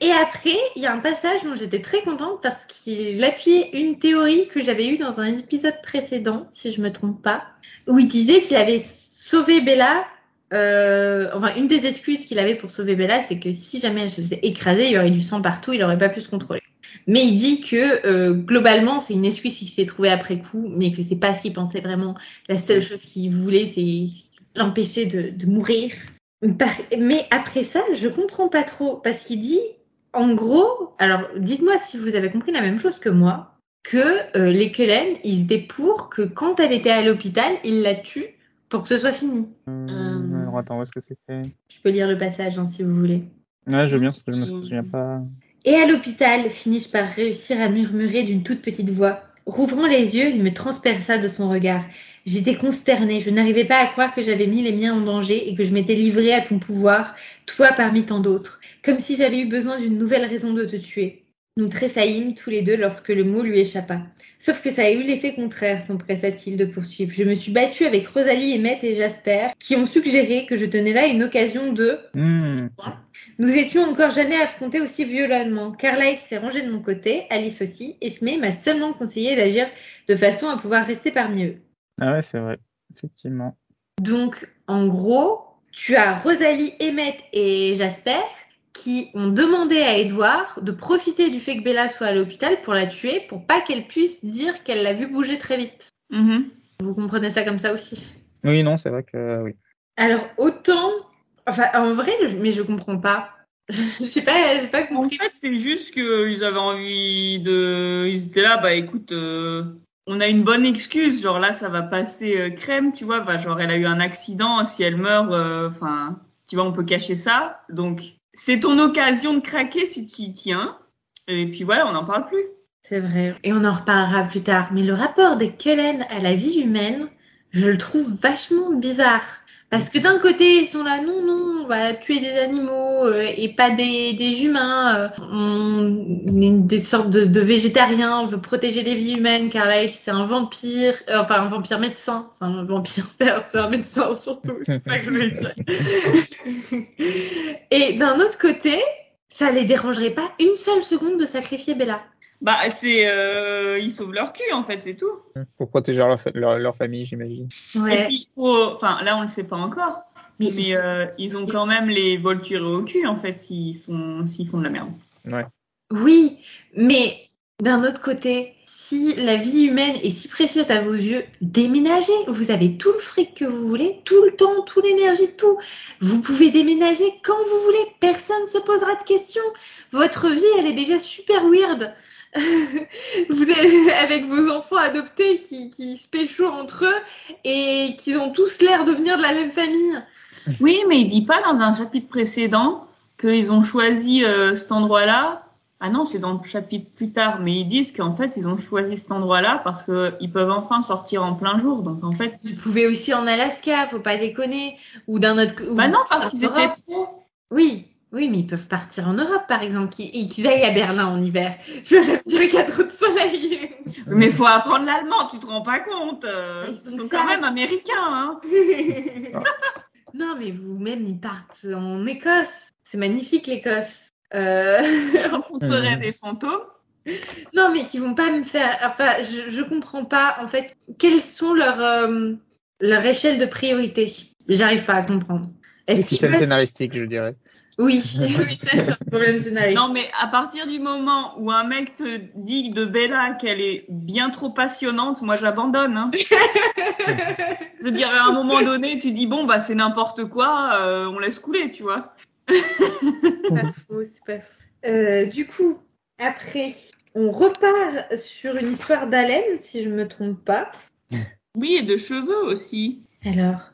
Et après, il y a un passage dont j'étais très contente parce qu'il appuyait une théorie que j'avais eue dans un épisode précédent, si je me trompe pas, où il disait qu'il avait sauvé Bella. Euh, enfin, une des excuses qu'il avait pour sauver Bella, c'est que si jamais elle se faisait écraser, il y aurait du sang partout, il aurait pas pu se contrôler. Mais il dit que euh, globalement, c'est une excuse qui s'est trouvée après coup, mais que c'est pas ce qu'il pensait vraiment. La seule chose qu'il voulait, c'est l'empêcher de, de mourir. Mais après ça, je comprends pas trop parce qu'il dit, en gros, alors dites-moi si vous avez compris la même chose que moi, que euh, les Cullen, ils étaient pour que quand elle était à l'hôpital, ils la tuent pour que ce soit fini. Hum, Alors attends, où est-ce que c'était Je peux lire le passage hein, si vous voulez. Ouais, je veux bien parce que je me souviens pas. Et à l'hôpital, finis-je par réussir à murmurer d'une toute petite voix. Rouvrant les yeux, il me transperça de son regard. J'étais consternée, je n'arrivais pas à croire que j'avais mis les miens en danger et que je m'étais livrée à ton pouvoir, toi parmi tant d'autres, comme si j'avais eu besoin d'une nouvelle raison de te tuer. Nous tressaillîmes tous les deux lorsque le mot lui échappa. Sauf que ça a eu l'effet contraire, s'empressa-t-il de poursuivre. Je me suis battue avec Rosalie, Emmett et Jasper, qui ont suggéré que je tenais là une occasion de Hum, nous étions encore jamais affrontés aussi violemment. Carlyle s'est rangé de mon côté, Alice aussi, et Smee m'a seulement conseillé d'agir de façon à pouvoir rester parmi eux. Ah ouais, c'est vrai. Effectivement. Donc, en gros, tu as Rosalie, Emmett et Jasper qui ont demandé à Edward de profiter du fait que Bella soit à l'hôpital pour la tuer, pour pas qu'elle puisse dire qu'elle l'a vu bouger très vite. Mhm. Vous comprenez ça comme ça aussi? Oui, non, c'est vrai que oui. Alors, autant... Enfin, en vrai, je- mais je comprends pas. J'ai pas, j'ai pas En compris. fait, c'est juste qu'ils avaient envie de. Ils étaient là, bah écoute, euh, on a une bonne excuse, genre là, ça va passer euh, crème, tu vois, bah, genre elle a eu un accident, si elle meurt, euh, enfin, tu vois, on peut cacher ça. Donc, c'est ton occasion de craquer si tu y tiens. Et puis voilà, on n'en parle plus. C'est vrai. Et on en reparlera plus tard. Mais le rapport des Cullen à la vie humaine, je le trouve vachement bizarre. Parce que d'un côté, ils sont là, non, non, on va tuer des animaux euh, et pas des, des humains. euh, on est des sortes de, de végétariens, on veut protéger les vies humaines. car là, c'est un vampire, euh, enfin un vampire médecin. C'est un vampire, certes, c'est un médecin surtout. C'est ça que je voulais dire. et d'un autre côté, ça les dérangerait pas une seule seconde de sacrifier Bella. Bah, c'est. Euh, ils sauvent leur cul, en fait, c'est tout. Pour protéger leur, leur, leur famille, j'imagine. Et puis, faut- enfin, là, on le sait pas encore. Mais, Mais euh, ils ont quand même les Voltures au cul, en fait, s'ils sont, s'ils font de la merde. Ouais. oui, mais d'un autre côté, si la vie humaine est si précieuse à vos yeux, déménagez. Vous avez tout le fric que vous voulez, tout le temps, toute l'énergie, tout. Vous pouvez déménager quand vous voulez. Personne ne se posera de questions. Votre vie, elle est déjà super weird. Vous êtes avec vos enfants adoptés qui, qui se pécho entre eux et qui ont tous l'air de venir de la même famille. Oui, mais il dit pas dans un chapitre précédent qu'ils ont choisi euh, cet endroit-là. Ah non, c'est dans le chapitre plus tard, mais ils disent qu'en fait, ils ont choisi cet endroit-là parce qu'ils peuvent enfin sortir en plein jour. Donc en fait, Vous pouvez aussi en Alaska, faut pas déconner. Ou d'un autre ou bah non, parce qu'ils étaient trop. Oui, oui, mais ils peuvent partir en Europe, par exemple, qui- et qu'ils aillent à Berlin en hiver. Je y a trop de soleil. Mais faut apprendre l'allemand, tu te rends pas compte. euh, Ils Ils sont quand même américains, hein. non, mais vous-même, ils partent en Écosse. C'est magnifique, l'Écosse. Euh... Ils rencontreraient Mhm. des fantômes. non, mais qui vont pas me faire. Enfin, je, je comprends pas, en fait, quelles sont leurs, euh, leur échelle de priorité? J'arrive pas à comprendre. Est-ce qu'ils Système veulent- scénaristique, je dirais. Oui, oui, c'est un problème scénaristique. Non, mais à partir du moment où un mec te dit de Bella qu'elle est bien trop passionnante, moi j'abandonne. Hein. Je veux dire, à un moment donné, tu dis bon bah c'est n'importe quoi, euh, on laisse couler, tu vois. C'est pas faux, c'est pas faux. Euh, du coup, après, on repart sur une histoire d'haleine, si je me trompe pas. Oui, et de cheveux aussi. Alors,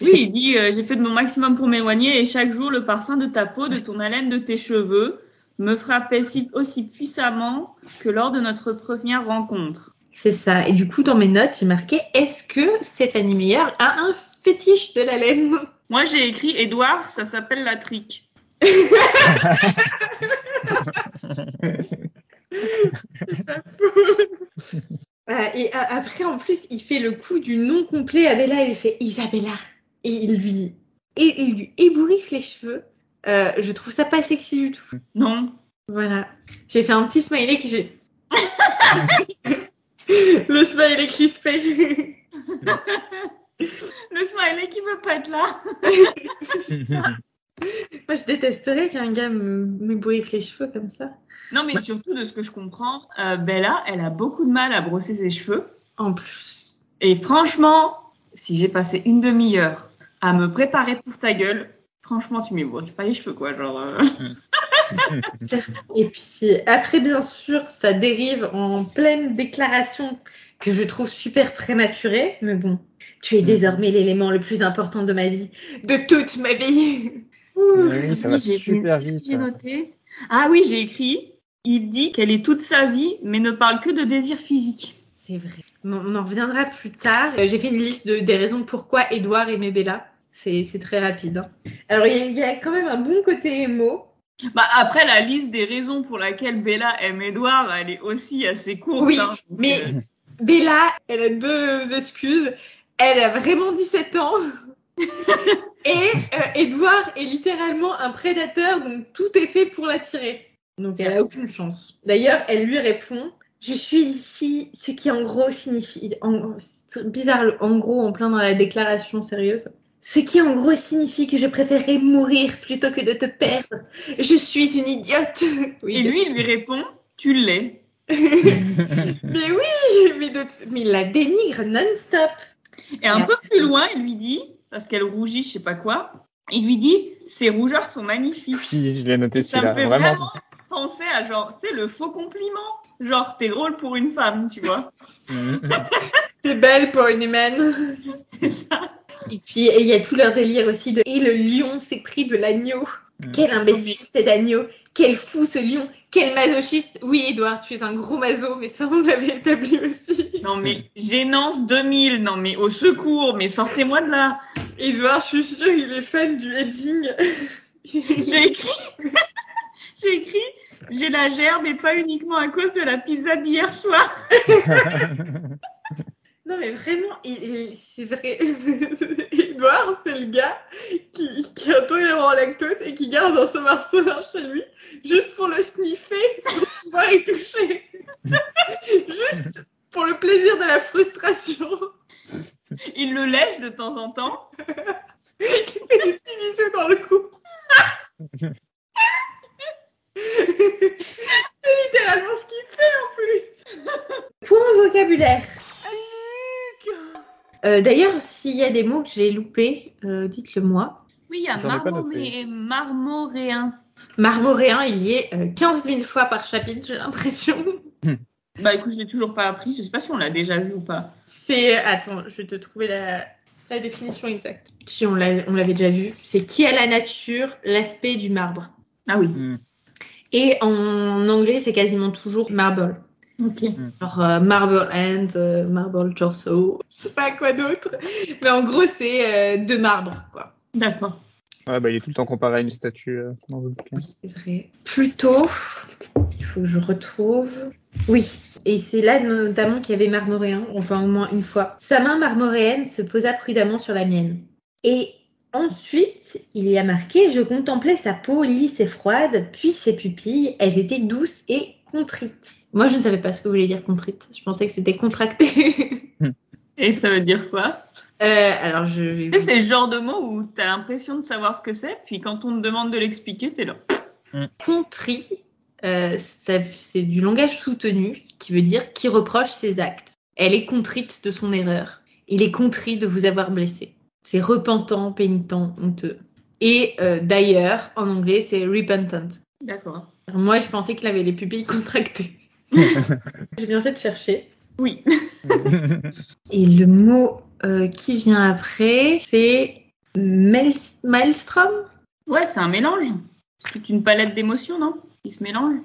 Oui, il dit euh, J'ai fait de mon maximum pour m'éloigner et chaque jour, le parfum de ta peau, de ton haleine, de tes cheveux me frappait si- aussi puissamment que lors de notre première rencontre. c'est ça. Et du coup, dans mes notes, j'ai marqué est-ce que Stéphanie Meyer a un fétiche de la laine? Moi, j'ai écrit Édouard, ça s'appelle la trique. Euh, et après, en plus, il fait le coup du nom complet à Bella. Il fait Isabella. Et il lui, et il lui ébouriffe les cheveux. Euh, je trouve ça pas sexy du tout. Non. Voilà. J'ai fait un petit smiley qui fait. le smiley crispé. Le smiley qui veut pas être là. Moi, je détesterais qu'un gars me- les cheveux comme ça. Non, mais surtout, de ce que je comprends, euh, Bella, elle a beaucoup de mal à brosser ses cheveux. En plus. Et franchement, si j'ai passé une demi-heure à me préparer pour ta gueule, franchement, tu m'ébourilles pas les cheveux, quoi. Genre, euh, Et puis après, bien sûr, ça dérive en pleine déclaration que je trouve super prématurée. Mais bon, tu es Mhm. désormais l'élément le plus important de ma vie, de toute ma vie. Ouh. Oui, ça va j'ai- super qu'est-ce que vite. J'ai noté. Ah oui, j'ai écrit. Il dit qu'elle est toute sa vie, mais ne parle que de désir physique. C'est vrai. On en reviendra plus tard. Euh, J'ai fait une liste de, des raisons pourquoi Edouard aimait Bella. C'est c'est très rapide. hein. Alors, il y, a- il y a quand même un bon côté émo. Bah après, la liste des raisons pour laquelle Bella aime Edouard, elle est aussi assez courte. Oui, hein. Mais- euh, Bella, elle a deux excuses. Elle a vraiment 17 ans. Et euh, Edouard est littéralement un prédateur, donc tout est fait pour l'attirer. Donc elle a aucune chance. D'ailleurs, elle lui répond Je suis ici, ce qui en gros signifie. En, bizarre, en gros, en plein dans la déclaration sérieuse. Ce qui en gros signifie que je préférerais mourir plutôt que de te perdre. Je suis une idiote. Oui, Et lui, il lui répond Tu l'es. mais oui, mais, de- mais il la dénigre non-stop. Et un Et peu plus loin, il lui dit, parce qu'elle rougit, je sais pas quoi, il lui dit Ces rougeurs sont magnifiques. Oui, je l'ai noté Ça me fait Vraiment. vraiment penser à genre, tu sais, le faux compliment. Genre, t'es drôle pour une femme, tu vois. Mhm. C'est belle pour une humaine. C'est ça. Et puis, et il y a tout leur délire aussi de Et le lion s'est pris de l'agneau. Mm. Quel imbécile cet agneau. Quel fou ce lion. Quel masochiste. Oui, Edouard, tu es un gros maso, mais ça, on l'avait établi aussi. Non, mais gênance 2000. Non, mais au secours, mais sortez-moi de là. Edouard, je suis sûre, il est fan du edging. J'ai écrit. J'ai écrit. J'ai la gerbe et pas uniquement à cause de la pizza d'hier soir. Non, mais vraiment, il, il- c'est vrai. Edouard, c'est le gars qui, qui est intolérant au lactose et qui garde un saumon sauvage chez lui juste pour le sniffer sans pouvoir y toucher. juste pour le plaisir de la frustration. Il le lèche de temps en temps. Il fait des petits bisous dans le cou. c'est littéralement ce qu'il fait en plus. Point vocabulaire. Euh, D'ailleurs, s'il y a des mots que j'ai loupés, euh, dites-le moi. Oui, il y a marmoré- marmoréen. Marmoréen, il y est euh, 15 000 fois par chapitre, j'ai l'impression. Bah écoute, je l'ai toujours pas appris. Je sais pas si on l'a déjà vu ou pas. C'est. Attends, je vais te trouver la, la définition exacte. Si on l'a- on l'avait déjà vu, c'est qui a la nature, l'aspect du marbre. Ah oui. Mhm. Et en anglais, c'est quasiment toujours marble. Ok. Genre euh, marble hand, euh, marble torso, je sais pas quoi d'autre. Mais en gros, c'est euh, de marbre, quoi. D'accord. Ouais, bah, il est tout le temps comparé à une statue euh, dans le bouquin. C'est vrai. Plutôt, il faut que je retrouve. Oui. Et c'est là notamment qu'il y avait marmoréen, enfin au moins une fois. Sa main marmoréenne se posa prudemment sur la mienne. Et ensuite, il y a marqué Je contemplais sa peau lisse et froide, puis ses pupilles, elles étaient douces et contrites. Moi, je ne savais pas ce que voulait dire contrite. Je pensais que c'était contracté. Et ça veut dire quoi? Euh, alors, je vais. Tu c'est le genre de mot où t'as l'impression de savoir ce que c'est, puis quand on te demande de l'expliquer, t'es là. Contrit, euh, ça- c'est du langage soutenu, ce qui veut dire qui reproche ses actes. Elle est contrite de son erreur. Il est contrit de vous avoir blessé. C'est repentant, pénitent, honteux. Et euh, d'ailleurs, en anglais, c'est repentant. D'accord. Moi, je pensais qu'il avait les pupilles contractées. J'ai bien fait de chercher. Oui. Et le mot euh, qui vient après, c'est mael- maelstrom? Ouais, c'est un mélange. C'est toute une palette d'émotions, non? Qui se mélange.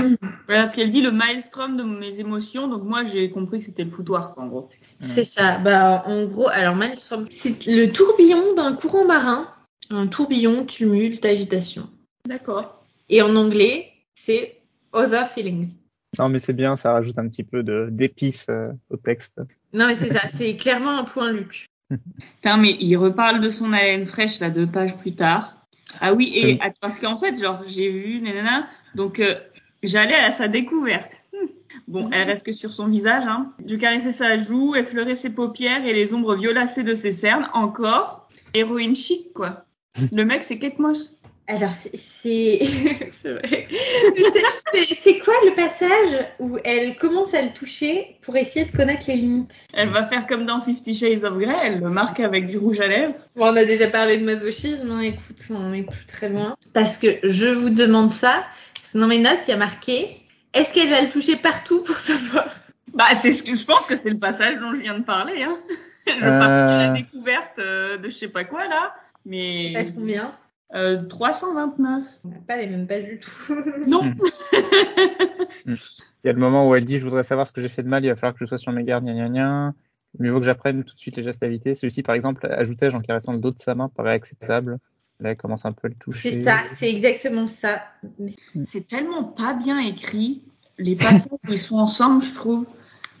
Mhm. Voilà ce qu'elle dit, le maelstrom de mes émotions. Donc moi, j'ai compris que c'était le foutoir, quoi, en gros. C'est ça. Bah, en gros, alors maelstrom, c'est le tourbillon d'un courant marin. Un tourbillon, tumulte, agitation. D'accord. Et en anglais, c'est other feelings. Non, mais c'est bien, ça rajoute un petit peu de d'épices euh, au texte. Non, mais c'est ça. C'est clairement un point Luc. Putain, mais il reparle de son haleine fraîche, là, deux pages plus tard. Ah oui, et parce qu'en fait, genre, j'ai vu, nanana, donc euh, j'allais à sa découverte. Bon, elle reste que sur son visage. Hein. Je caressais sa joue, effleurais ses paupières et les ombres violacées de ses cernes. Encore, héroïne chic, quoi. Le mec, c'est Kate Moss. Alors, c'est- c'est quoi le passage où elle commence à le toucher pour essayer de connaître les limites? Elle va faire comme dans Fifty Shades of Grey, elle le marque avec du rouge à lèvres. Bon, on a déjà parlé de masochisme, hein, écoute, on est plus très loin. Parce que je vous demande ça, dans mes notes, il y a marqué est-ce qu'elle va le toucher partout pour savoir? Bah, c'est ce que je pense que c'est le passage dont je viens de parler. Hein. Je Euh. partais à la découverte euh, de je sais pas quoi là, mais Ça combien euh, 329. On n'a pas les mêmes pages du tout. Non. Hmm. Il y a le moment où elle dit Je voudrais savoir ce que j'ai fait de mal, il va falloir que je sois sur mes gardes, gna gna gna. Mieux vaut que j'apprenne tout de suite les gestes à éviter. Celui-ci, par exemple, ajoutais-je en caressant le dos de sa main, paraît acceptable. Là, elle commence un peu à le toucher. C'est ça, c'est exactement ça. C'est tellement pas bien écrit. Les passages où ils sont ensemble, je trouve.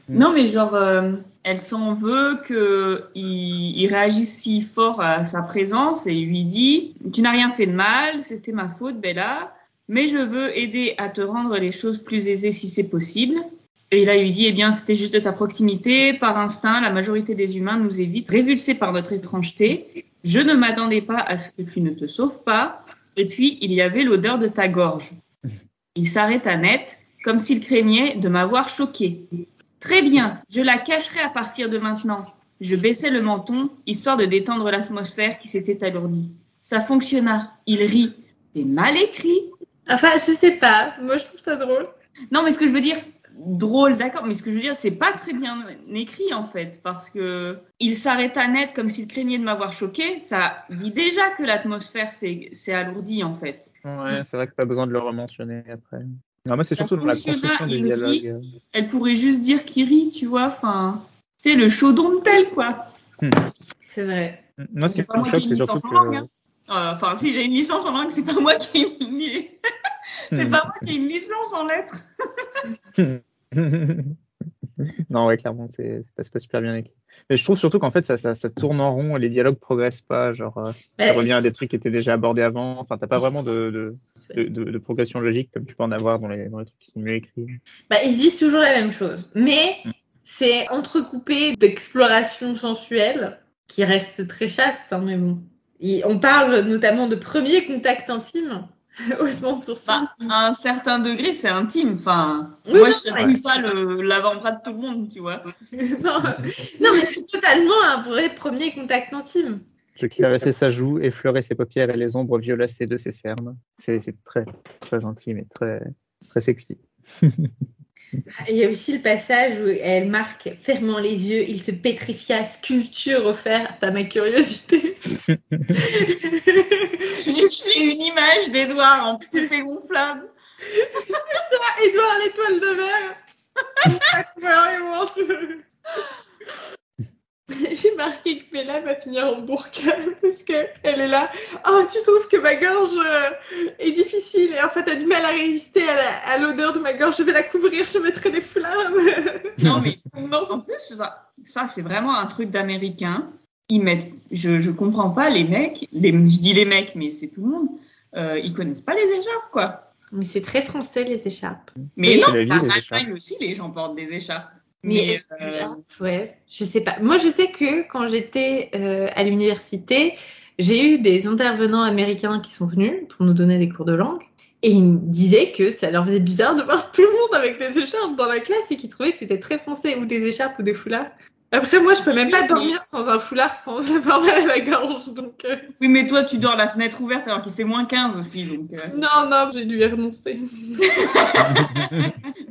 Mm. Non, mais genre, euh, elle s'en veut que il, réagisse si fort à sa présence et lui dit Tu n'as rien fait de mal, c'était ma faute, Bella, mais je veux aider à te rendre les choses plus aisées si c'est possible. Et là, il lui dit Eh bien, c'était juste ta proximité. Par instinct, la majorité des humains nous évitent, révulsés par notre étrangeté. Je ne m'attendais pas à ce que tu ne te sauves pas. Et puis, il y avait l'odeur de ta gorge. Il s'arrêta net, comme s'il craignait de m'avoir choqué. Très bien, je la cacherai à partir de maintenant. Je baissai le menton, histoire de détendre l'atmosphère qui s'était alourdie. Ça fonctionna. Il rit. C'est mal écrit. Enfin, je sais pas. Moi, je trouve ça drôle. Non, mais ce que je veux dire, drôle, d'accord, mais ce que je veux dire, c'est pas très bien écrit en fait, parce que il s'arrêta net comme s'il craignait de m'avoir choqué. Ça dit déjà que l'atmosphère s'est s'est alourdie en fait. Ouais, c'est vrai que pas besoin de le rementionner après. Non, moi, c'est Ça surtout dans la fonctionne, construction du il rit. dialogue. Elle pourrait juste dire qu'il rit, tu vois, enfin, sais, le chaudon de tel, quoi. C'est vrai. Moi, ce qui C'est pas me moi choque, qui ai c'est une surtout licence en langue, que. hein. Euh, Enfin, si j'ai une licence en langue, c'est pas moi qui ai une, c'est Hmm. pas moi qui ai une licence en lettres. non, ouais, clairement, c'est pas, pas super bien écrit. Mais je trouve surtout qu'en fait, ça, ça, ça tourne en rond et les dialogues progressent pas. Genre, euh, ça revient à des trucs qui étaient déjà abordés avant. Enfin, t'as pas vraiment de, de, de, de- de progression logique comme tu peux en avoir dans les, dans les trucs qui sont mieux écrits. Bah, ils disent toujours la même chose. Mais Mm. c'est entrecoupé d'exploration sensuelle qui reste très chaste, hein, mais bon. Et on parle notamment de premier contact intime. Haussement de. Bah, à un certain degré, c'est intime. Enfin, Oui, moi, non, je ouais. salue pas l'avant-bras de tout le monde, tu vois. non, non, mais c'est totalement un vrai premier contact intime. Je caressais sa joue, effleurais ses paupières et les ombres violacées de ses cernes. C'est c'est très, très intime et très, très sexy. Il y a aussi le passage où elle marque fermant les yeux, il se pétrifia, sculpture offerte à ma curiosité. J'ai une image d'Edouard en poupée gonflable. Edouard l'étoile de mer. J'ai marqué que Bella va finir en burqa parce que elle est là. Oh, tu trouves que ma gorge euh, est difficile et en fait t'as du mal à résister à l'odeur de ma gorge. Je vais la couvrir, je mettrai des flammes. Non, mais non. en plus, ça, ça, c'est vraiment un truc d'américain. Ils mettent, je, je comprends pas les mecs, les, je dis les mecs, mais c'est tout le monde. Euh, ils connaissent pas les écharpes, quoi. Mais c'est très français les écharpes. Mais Oui, non, la vie, en Allemagne aussi, les gens portent des écharpes. Mais, Mais, euh, ouais, je sais pas. Moi, je sais que quand j'étais euh, à l'université, j'ai eu des intervenants américains qui sont venus pour nous donner des cours de langue. Et ils me disaient que ça leur faisait bizarre de voir tout le monde avec des écharpes dans la classe et qu'ils trouvaient que c'était très français, ou des écharpes ou des foulards. Après, moi, je peux même pas dormir sans un foulard, sans avoir mal à la gorge. Donc, euh, Oui, mais toi, tu dors la fenêtre ouverte alors qu'il fait moins 15 aussi. Donc, euh. non, non, j'ai dû y renoncer.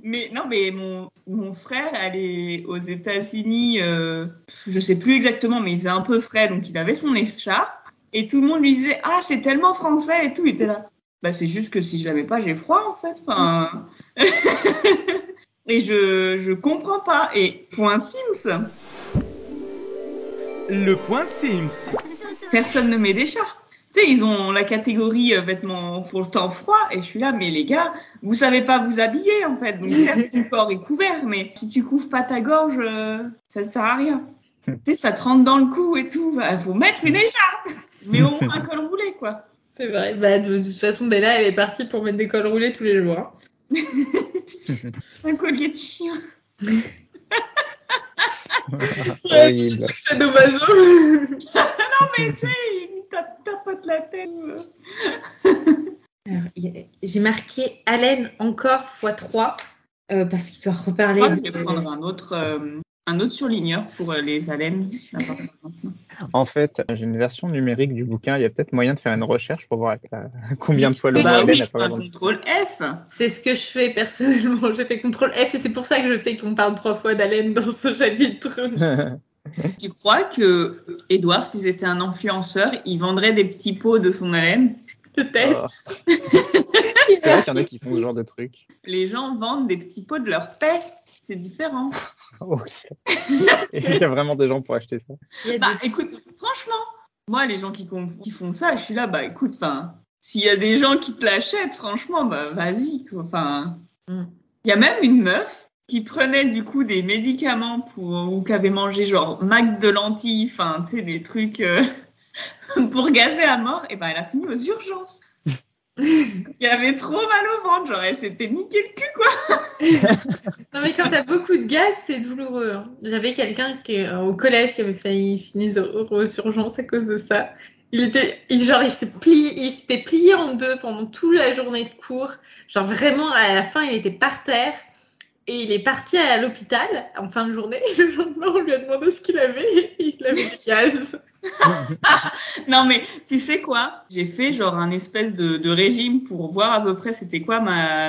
Mais non, mais mon, mon frère, allait aux États-Unis, euh, je sais plus exactement, mais il faisait un peu frais, donc il avait son écharpe. Et tout le monde lui disait Ah, c'est tellement français et tout. Il était là. Bah, c'est juste que si je l'avais pas, j'ai froid en fait. Enfin... et je, je comprends pas. Et point Sims, Le point Sims. personne ne met d'écharpe. Tu sais, ils ont la catégorie euh, vêtements pour le temps froid, et je suis là, mais les gars, vous savez pas vous habiller en fait. Donc, certes, ton corps est couvert, mais si tu couvres pas ta gorge, euh, ça ne sert à rien. tu sais, ça te rentre dans le cou et tout. Il faut mettre une écharpe, mais au moins un col roulé, quoi. C'est vrai. Bah, de, de toute façon, Bella, elle est partie pour mettre des cols roulés tous les jours. hein. Un collier de chien. Horrible. C'est d'oiseau. Non, mais tu sais, il tape- tapote la tête. A- J'ai marqué Allen encore x3 euh, parce qu'il doit Je reparler. crois que je vais prendre un autre, euh, un autre surligneur pour euh, les haleines. En fait, j'ai une version numérique du bouquin. Il y a peut-être moyen de faire une recherche pour voir combien de fois le Bah oui, contrôle F. C'est ce que je fais personnellement. J'ai fait CTRL F et c'est pour ça que je sais qu'on parle trois fois d'Allen dans ce chapitre. Tu crois que Edouard, si c'était un influenceur, il vendrait des petits pots de son haleine Peut-être. Oh. C'est vrai qu'il y en a qui font ce genre de truc. Les gens vendent des petits pots de leur paix. C'est différent. Oh, Il y a vraiment des gens pour acheter ça. Bah écoute, franchement, moi, les gens qui, font ça, je suis là, bah écoute, enfin, s'il y a des gens qui te l'achètent, franchement, bah vas-y. quoi. Enfin, Mm. il y a même une meuf qui prenait du coup des médicaments pour ou qui avait mangé genre max de lentilles, enfin, tu sais, des trucs euh, pour gazer à mort, et ben elle a fini aux urgences. Il avait trop mal au ventre, genre elle s'était niqué le cul quoi. Non mais quand t'as beaucoup de gaz, c'est douloureux. hein. J'avais quelqu'un qui euh, au collège qui avait failli finir aux urgences à cause de ça. Il était, il, genre, il s'est plié, il s'était plié en deux pendant toute la journée de cours. Genre vraiment, à la fin, il était par terre et il est parti à l'hôpital en fin de journée. Et le lendemain, on lui a demandé ce qu'il avait il avait du gaz. Non mais tu sais quoi? J'ai fait genre un espèce de, régime pour voir à peu près c'était quoi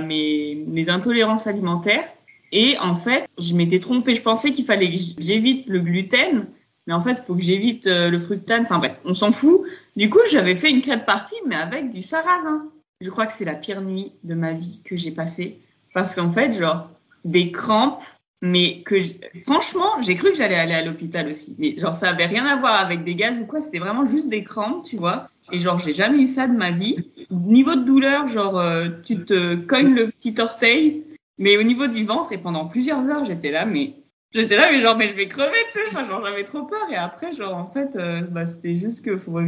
mes, mes intolérances alimentaires. Et en fait, je m'étais trompée. Je pensais qu'il fallait que j'évite le gluten, mais en fait, il faut que j'évite euh, le fructane. Enfin bref, on s'en fout. Du coup, j'avais fait une crêpe partie, mais avec du sarrasin. Je crois que c'est la pire nuit de ma vie que j'ai passée. Parce qu'en fait, genre, des crampes, mais que franchement, j'ai cru que j'allais aller à l'hôpital aussi. Mais genre, ça avait rien à voir avec des gaz ou quoi, c'était vraiment juste des crampes, tu vois. Et genre, j'ai jamais eu ça de ma vie. Niveau de douleur, genre, euh, tu te cognes le petit orteil, mais au niveau du ventre, et pendant plusieurs heures, j'étais là, mais j'étais là, mais genre, mais je vais crever, tu sais. Genre, j'avais trop peur. Et après, genre, en fait, euh, bah, c'était juste que faut,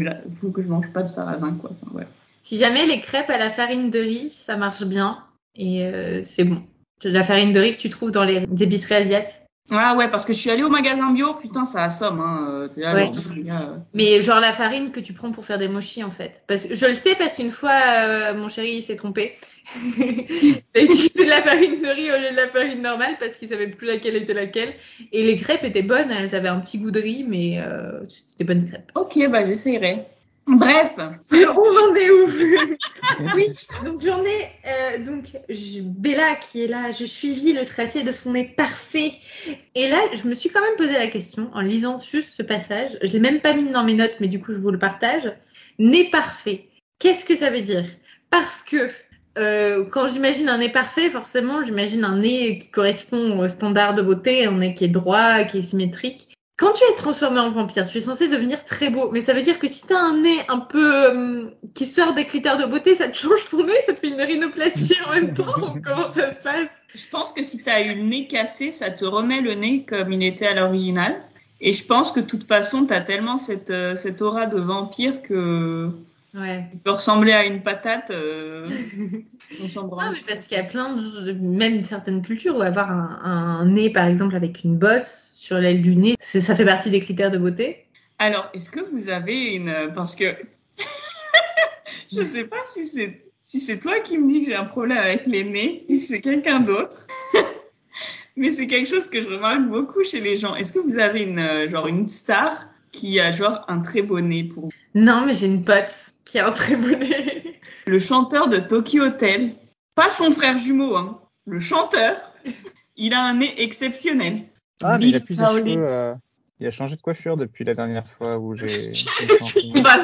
faut que je mange pas de sarrasin, quoi. Ouais. Si jamais les crêpes à la farine de riz, ça marche bien et euh, c'est bon. La farine de riz que tu trouves dans les épiceries asiatiques. Ah ouais, parce que je suis allée au magasin bio, putain, ça assomme, hein. euh, là, Ouais. euh, Mais genre la farine que tu prends pour faire des mochis en fait. Parce que je le sais parce qu'une fois euh, mon chéri il s'est trompé. il a utilisé de la farine de riz au lieu de la farine normale parce qu'il savait plus laquelle était laquelle. Et les crêpes étaient bonnes, elles avaient un petit goût de riz mais euh, c'était bonnes crêpes. Ok, bah j'essayerai. Bref, On en est où Oui, donc j'en ai euh, donc je- Bella qui est là, je suivis le tracé de son nez parfait. Et là, je me suis quand même posé la question en lisant juste ce passage. Je l'ai même pas mis dans mes notes, mais du coup je vous le partage. Nez parfait. Qu'est-ce que ça veut dire? Parce que euh, quand j'imagine un nez parfait, forcément, j'imagine un nez qui correspond au standard de beauté, un nez qui est droit, qui est symétrique. Quand tu es transformé en vampire, tu es censé devenir très beau. Mais ça veut dire que si tu as un nez un peu euh, qui sort des critères de beauté, ça te change ton nez, ça te fait une rhinoplastie en même temps. Comment ça se passe? Je pense que si t'as eu le nez cassé, ça te remet le nez comme il était à l'original. Et je pense que de toute façon, t'as tellement cette, euh, cette aura de vampire que Ouais. tu peux ressembler à une patate. Euh, Non, mais parce qu'il y a plein de, même certaines cultures où avoir un, un nez, par exemple, avec une bosse sur l'aile du nez, ça fait partie des critères de beauté? Alors, est-ce que vous avez une... Parce que je sais pas si c'est si c'est toi qui me dis que j'ai un problème avec les nez ou si c'est quelqu'un d'autre. Mais c'est quelque chose que je remarque beaucoup chez les gens. Est-ce que vous avez une, euh, genre, une star qui a genre un très beau nez pour vous? Non, mais j'ai une pote qui a un très beau nez. Le chanteur de Tokyo Hotel, pas son frère jumeau, hein, le chanteur, il a un nez exceptionnel. Ah, mais il a Big plus de Paulette. cheveux. euh, Il a changé de coiffure depuis la dernière fois où j'ai. Bah,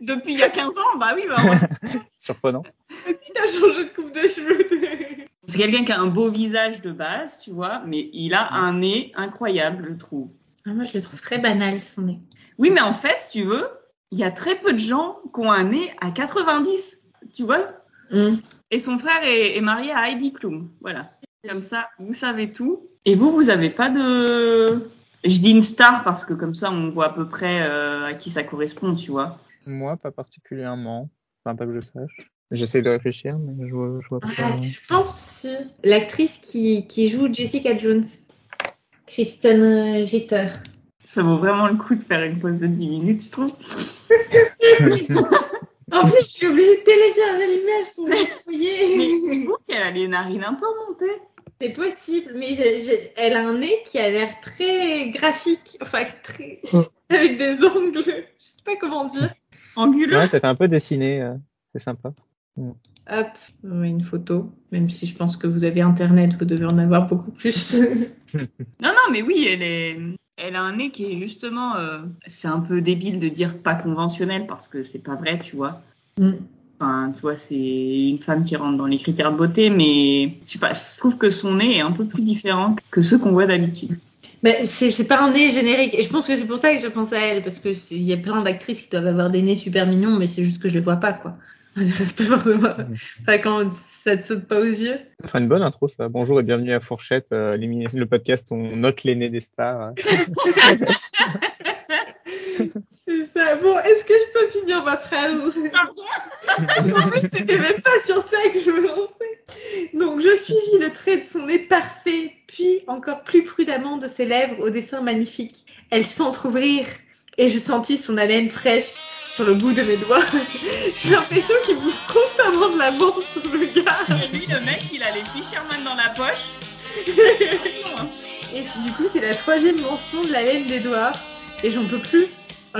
depuis il y a 15 ans, bah oui, bah ouais. Surprenant. Il a changé de coupe de cheveux. C'est quelqu'un qui a un beau visage de base, tu vois, mais il a un nez incroyable, je trouve. Ah, moi, je le trouve très banal, son nez. Oui, mais en fait, si tu veux, il y a très peu de gens qui ont un nez à 90, tu vois. Hum. Et son frère est, est marié à Heidi Klum. Voilà. Comme ça, vous savez tout. Et vous, vous avez pas de... Je dis une star parce que comme ça, on voit à peu près euh, à qui ça correspond, tu vois. Moi, pas particulièrement. Enfin, pas que je sache. J'essaie de réfléchir, mais je vois, je vois pas. Ah, je pense si. L'actrice qui, qui joue Jessica Jones. Kristen Ritter. Ça vaut vraiment le coup de faire une pause de 10 minutes, tu trouves En plus, je suis obligée de télécharger l'image pour Mais l'envoyer. c'est vous qu'elle a les narines un peu remontées. C'est possible, mais elle a un nez qui a l'air très graphique. Enfin, très. avec des ongles. Je sais pas comment dire. Anguleux. Ouais, ça fait un peu dessiné. euh, C'est sympa. Hop, une photo. Même si je pense que vous avez internet, vous devez en avoir beaucoup plus. Non, non, mais oui, elle est. Elle a un nez qui est justement. euh, C'est un peu débile de dire pas conventionnel parce que c'est pas vrai, tu vois. Mm. Enfin, tu vois, c'est une femme qui rentre dans les critères de beauté, mais je sais pas, je trouve que son nez est un peu plus différent que ceux qu'on voit d'habitude. C'est pas un nez générique. Et je pense que c'est pour ça que je pense à elle. Parce que c'est- il y a plein d'actrices qui doivent avoir des nés super mignons, mais c'est juste que je les vois pas, quoi. C'est pas forcément. Enfin, quand ça te saute pas aux yeux. Ça fera une bonne intro, ça. Bonjour et bienvenue à Fourchette, euh, le podcast où on note les nez des stars. Ça. Bon, est-ce que je peux finir ma phrase En plus, c'était même pas sur ça que je me lançais. Donc, je suivis le trait de son nez parfait, puis encore plus prudemment de ses lèvres au dessin magnifique. Elles s'entr'ouvrirent et je sentis son haleine fraîche sur le bout de mes doigts. J'ai l'impression qu'il bouffe constamment de la menthe, le gars. Et lui, le mec, il a les Fisherman dans la poche. Et du coup, c'est la troisième mention de la laine des doigts. Et j'en peux plus.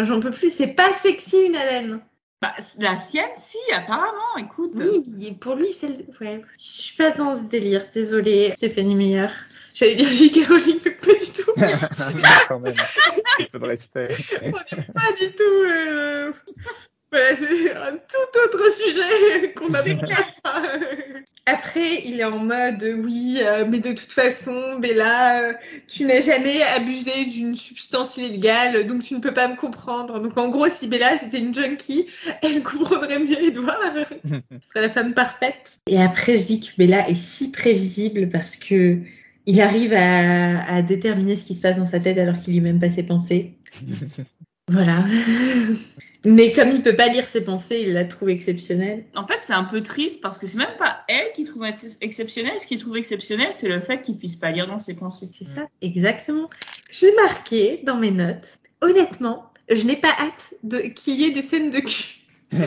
J'en peux plus. C'est pas sexy une haleine. Bah, la sienne, si, apparemment, écoute. Oui, mais pour lui, c'est le... Ouais, je suis pas dans ce délire, désolée, Stéphanie Meyer. J'allais dire J.K. Rowling, mais pas du tout. Quand même. Un peu de respect. pas du tout. euh, Voilà, c'est un tout autre sujet qu'on a Après, il est en mode oui, euh, mais de toute façon, Bella, euh, tu n'as jamais abusé d'une substance illégale, donc tu ne peux pas me comprendre. Donc en gros, si Bella c'était une junkie, elle comprendrait mieux Edouard. Ce serait la femme parfaite. Et après, je dis que Bella est si prévisible parce que il arrive à, à déterminer ce qui se passe dans sa tête alors qu'il lit même pas ses pensées. Voilà. Mais comme il peut pas lire ses pensées, il la trouve exceptionnelle. En fait, c'est un peu triste parce que c'est même pas elle qui trouve ex- exceptionnel. Ce qu'il trouve exceptionnel, c'est le fait qu'il puisse pas lire dans ses pensées. C'est ça, exactement. J'ai marqué dans mes notes, honnêtement, je n'ai pas hâte de qu'il y ait des scènes de cul.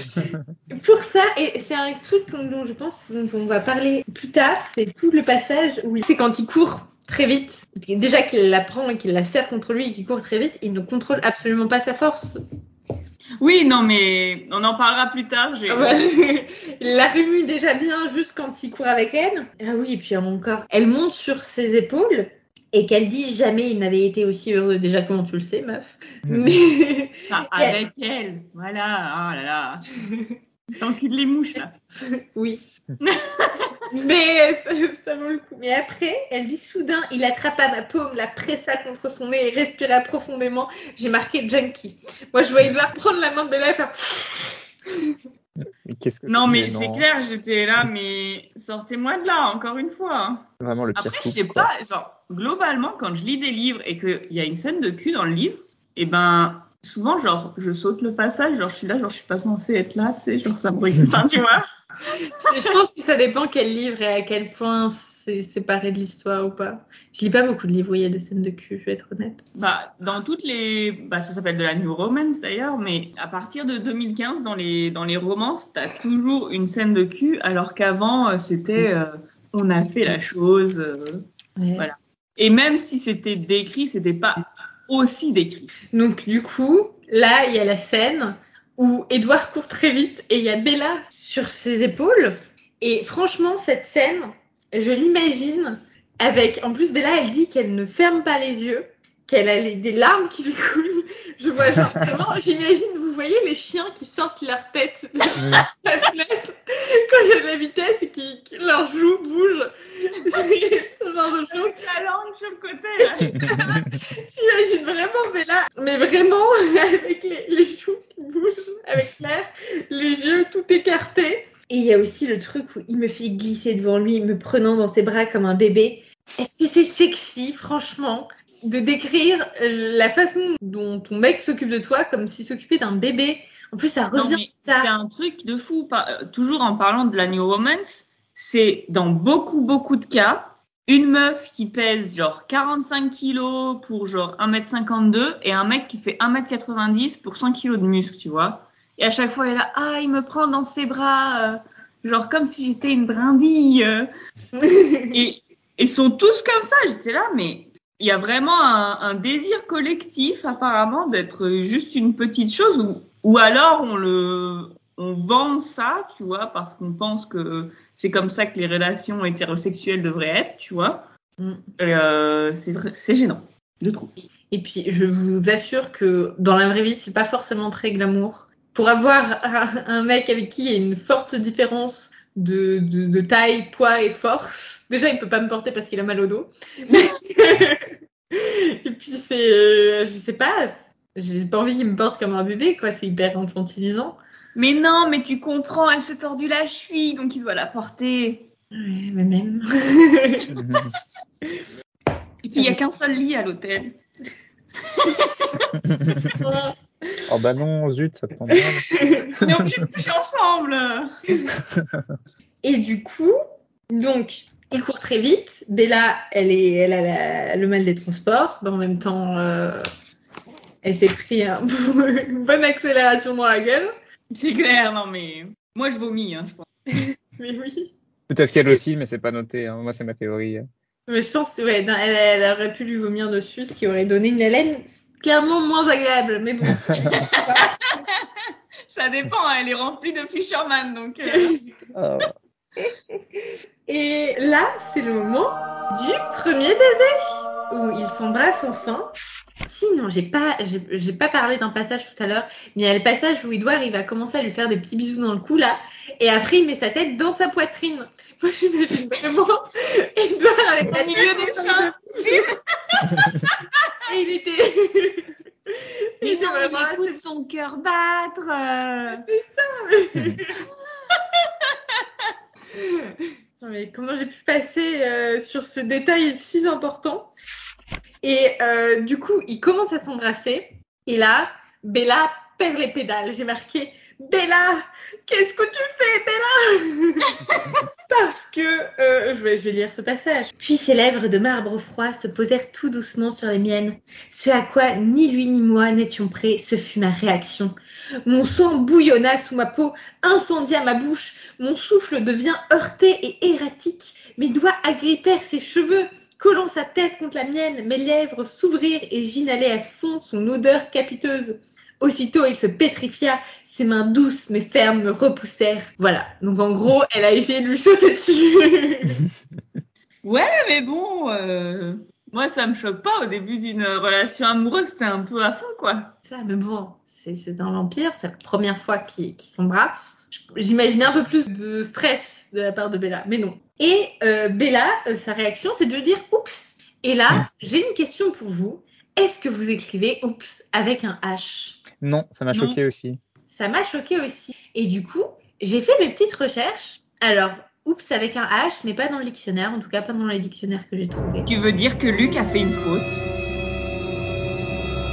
Pour ça, et c'est un truc dont, dont je pense dont on va parler plus tard, c'est tout le passage où il- c'est quand il court très vite. Déjà qu'il la prend et qu'il la serre contre lui et qu'il court très vite, il ne contrôle absolument pas sa force. Oui, non, mais on en parlera plus tard. Il la remue déjà bien juste quand il court avec elle. Ah oui, et puis encore, elle monte sur ses épaules et qu'elle dit jamais il n'avait été aussi heureux. Déjà, comment tu le sais, meuf? Mais Enfin, avec elle. Voilà. Oh là là. T'encules les mouches, là. oui. Mais ça, ça vaut le coup. Mais après, elle dit soudain, il attrapa ma paume, la pressa contre son nez et respira profondément. J'ai marqué junkie. Moi, je vois Edouard prendre la main de Bella et faire Mais qu'est-ce que Non, mais c'est clair, j'étais là, mais sortez-moi de là, encore une fois. hein. Vraiment le pire Après, je sais quoi. pas, genre, globalement, quand je lis des livres et qu'il y a une scène de cul dans le livre, et ben, souvent, genre, je saute le passage, genre, je suis là, genre, je suis pas censée être là, tu sais, genre, ça me brûle. Enfin, tu vois. Je pense que ça dépend quel livre et à quel point c'est séparé de l'histoire ou pas. Je lis pas beaucoup de livres où il y a des scènes de cul, je vais être honnête. Bah, dans toutes les, bah, ça s'appelle de la New Romance d'ailleurs, mais à partir de 2015, dans les, dans les romances, t'as toujours une scène de cul, alors qu'avant, euh, c'était, euh, on a fait la chose. euh, Ouais. Voilà. Et même si c'était décrit, c'était pas aussi décrit. Donc du coup, là, il y a la scène où Edouard court très vite et il y a Bella sur ses épaules. Et franchement, cette scène, je l'imagine avec, en plus Bella, elle dit qu'elle ne ferme pas les yeux, qu'elle a les- des larmes qui lui coulent. Je vois genre vraiment, j'imagine, vous voyez les chiens qui sortent leur tête de la fenêtre quand il y a de la vitesse et qui, qui leurs joues bougent. Ce genre de choses. La langue sur le côté. J'imagine vraiment Bella, mais vraiment avec les, les joues qui bougent, avec l'air, les yeux tout écartés. Et il y a aussi le truc où il me fait glisser devant lui, me prenant dans ses bras comme un bébé. Est-ce que c'est sexy, franchement, de décrire la façon dont ton mec s'occupe de toi comme s'il s'occupait d'un bébé En plus, ça revient C'est un truc de fou. Par- euh, toujours en parlant de la New Romance, c'est dans beaucoup, beaucoup de cas, une meuf qui pèse genre 45 kilos pour genre 1m52 et un mec qui fait 1m90 pour 100 kilos de muscle, tu vois. Et à chaque fois, elle est là, ah, il me prend dans ses bras, euh, genre comme si j'étais une brindille. et ils sont tous comme ça. J'étais là, mais il y a vraiment un, un désir collectif apparemment d'être juste une petite chose ou, ou alors on le on vend ça, tu vois, parce qu'on pense que c'est comme ça que les relations hétérosexuelles devraient être, tu vois. Mm. Euh, c'est gênant, je trouve. Et puis, je vous assure que dans la vraie vie, c'est pas forcément très glamour. Pour avoir un, un mec avec qui il y a une forte différence de, de, de taille, poids et force, déjà, il peut pas me porter parce qu'il a mal au dos. et puis, c'est, euh, je sais pas, j'ai pas envie qu'il me porte comme un bébé, quoi. C'est hyper infantilisant. Mais non, mais tu comprends, elle s'est tordue la cheville, donc il doit la porter. Ouais, mais même. Et puis il y a qu'un seul lit à l'hôtel. Oh bah non, zut, ça tombe mal. On est obligés de coucher ensemble. Et du coup, donc, il court très vite. Bella, elle, est, elle a la- le mal des transports. Mais en même temps, euh, elle s'est pris un- une bonne accélération dans la gueule. C'est clair, non mais moi je vomis, hein, je pense. Mais oui. Peut-être qu'elle aussi, mais c'est pas noté. hein. Moi, c'est ma théorie. Mais je pense ouais, elle, elle aurait pu lui vomir dessus, ce qui aurait donné une haleine clairement moins agréable. Mais bon. Ça dépend, elle est remplie de Fisherman, donc. euh. Et là, c'est le moment du premier baiser où ils s'embrassent enfin. Sinon, j'ai pas, j'ai pas parlé d'un passage tout à l'heure, mais il y a le passage où Edouard il va commencer à lui faire des petits bisous dans le cou là, et après il met sa tête dans sa poitrine. Moi, j'imagine vraiment Edouard avec la milieu des seins. Et il était, il Mais était non, vraiment il là, écoute son cœur battre. euh. Non, mais comment j'ai pu passer euh, sur ce détail si important? Et euh, du coup, ils commencent à s'embrasser. Et là, Bella perd les pédales. J'ai marqué Bella, qu'est-ce que tu fais, Bella Parce que euh, je, vais, je vais lire ce passage. Puis ses lèvres de marbre froid se posèrent tout doucement sur les miennes. Ce à quoi ni lui ni moi n'étions prêts, ce fut ma réaction. Mon sang bouillonna sous ma peau, incendia ma bouche. Mon souffle devient heurté et erratique. Mes doigts agrippèrent ses cheveux, collant sa tête contre la mienne. Mes lèvres s'ouvrirent et j'inhalai à fond son odeur capiteuse. Aussitôt, il se pétrifia. Ses mains douces mais fermes me repoussèrent. Voilà. Donc en gros, elle a essayé de lui sauter dessus. Ouais, mais bon, euh, moi ça me choque pas. Au début d'une relation amoureuse, c'était un peu à fond, quoi. Ça, mais bon, c'est un vampire, c'est la première fois qu'ils qu'ils s'embrassent. J'imaginais un peu plus de stress de la part de Bella, mais non. Et euh, Bella, euh, sa réaction, c'est de dire oups. Et là, j'ai une question pour vous. Est-ce que vous écrivez oups avec un H? Non, ça m'a choqué aussi. Ça m'a choqué aussi. Et du coup, j'ai fait mes petites recherches. Alors, oups avec un H n'est pas dans le dictionnaire, en tout cas pas dans les dictionnaires que j'ai trouvés. Tu veux dire que Luc a fait une faute?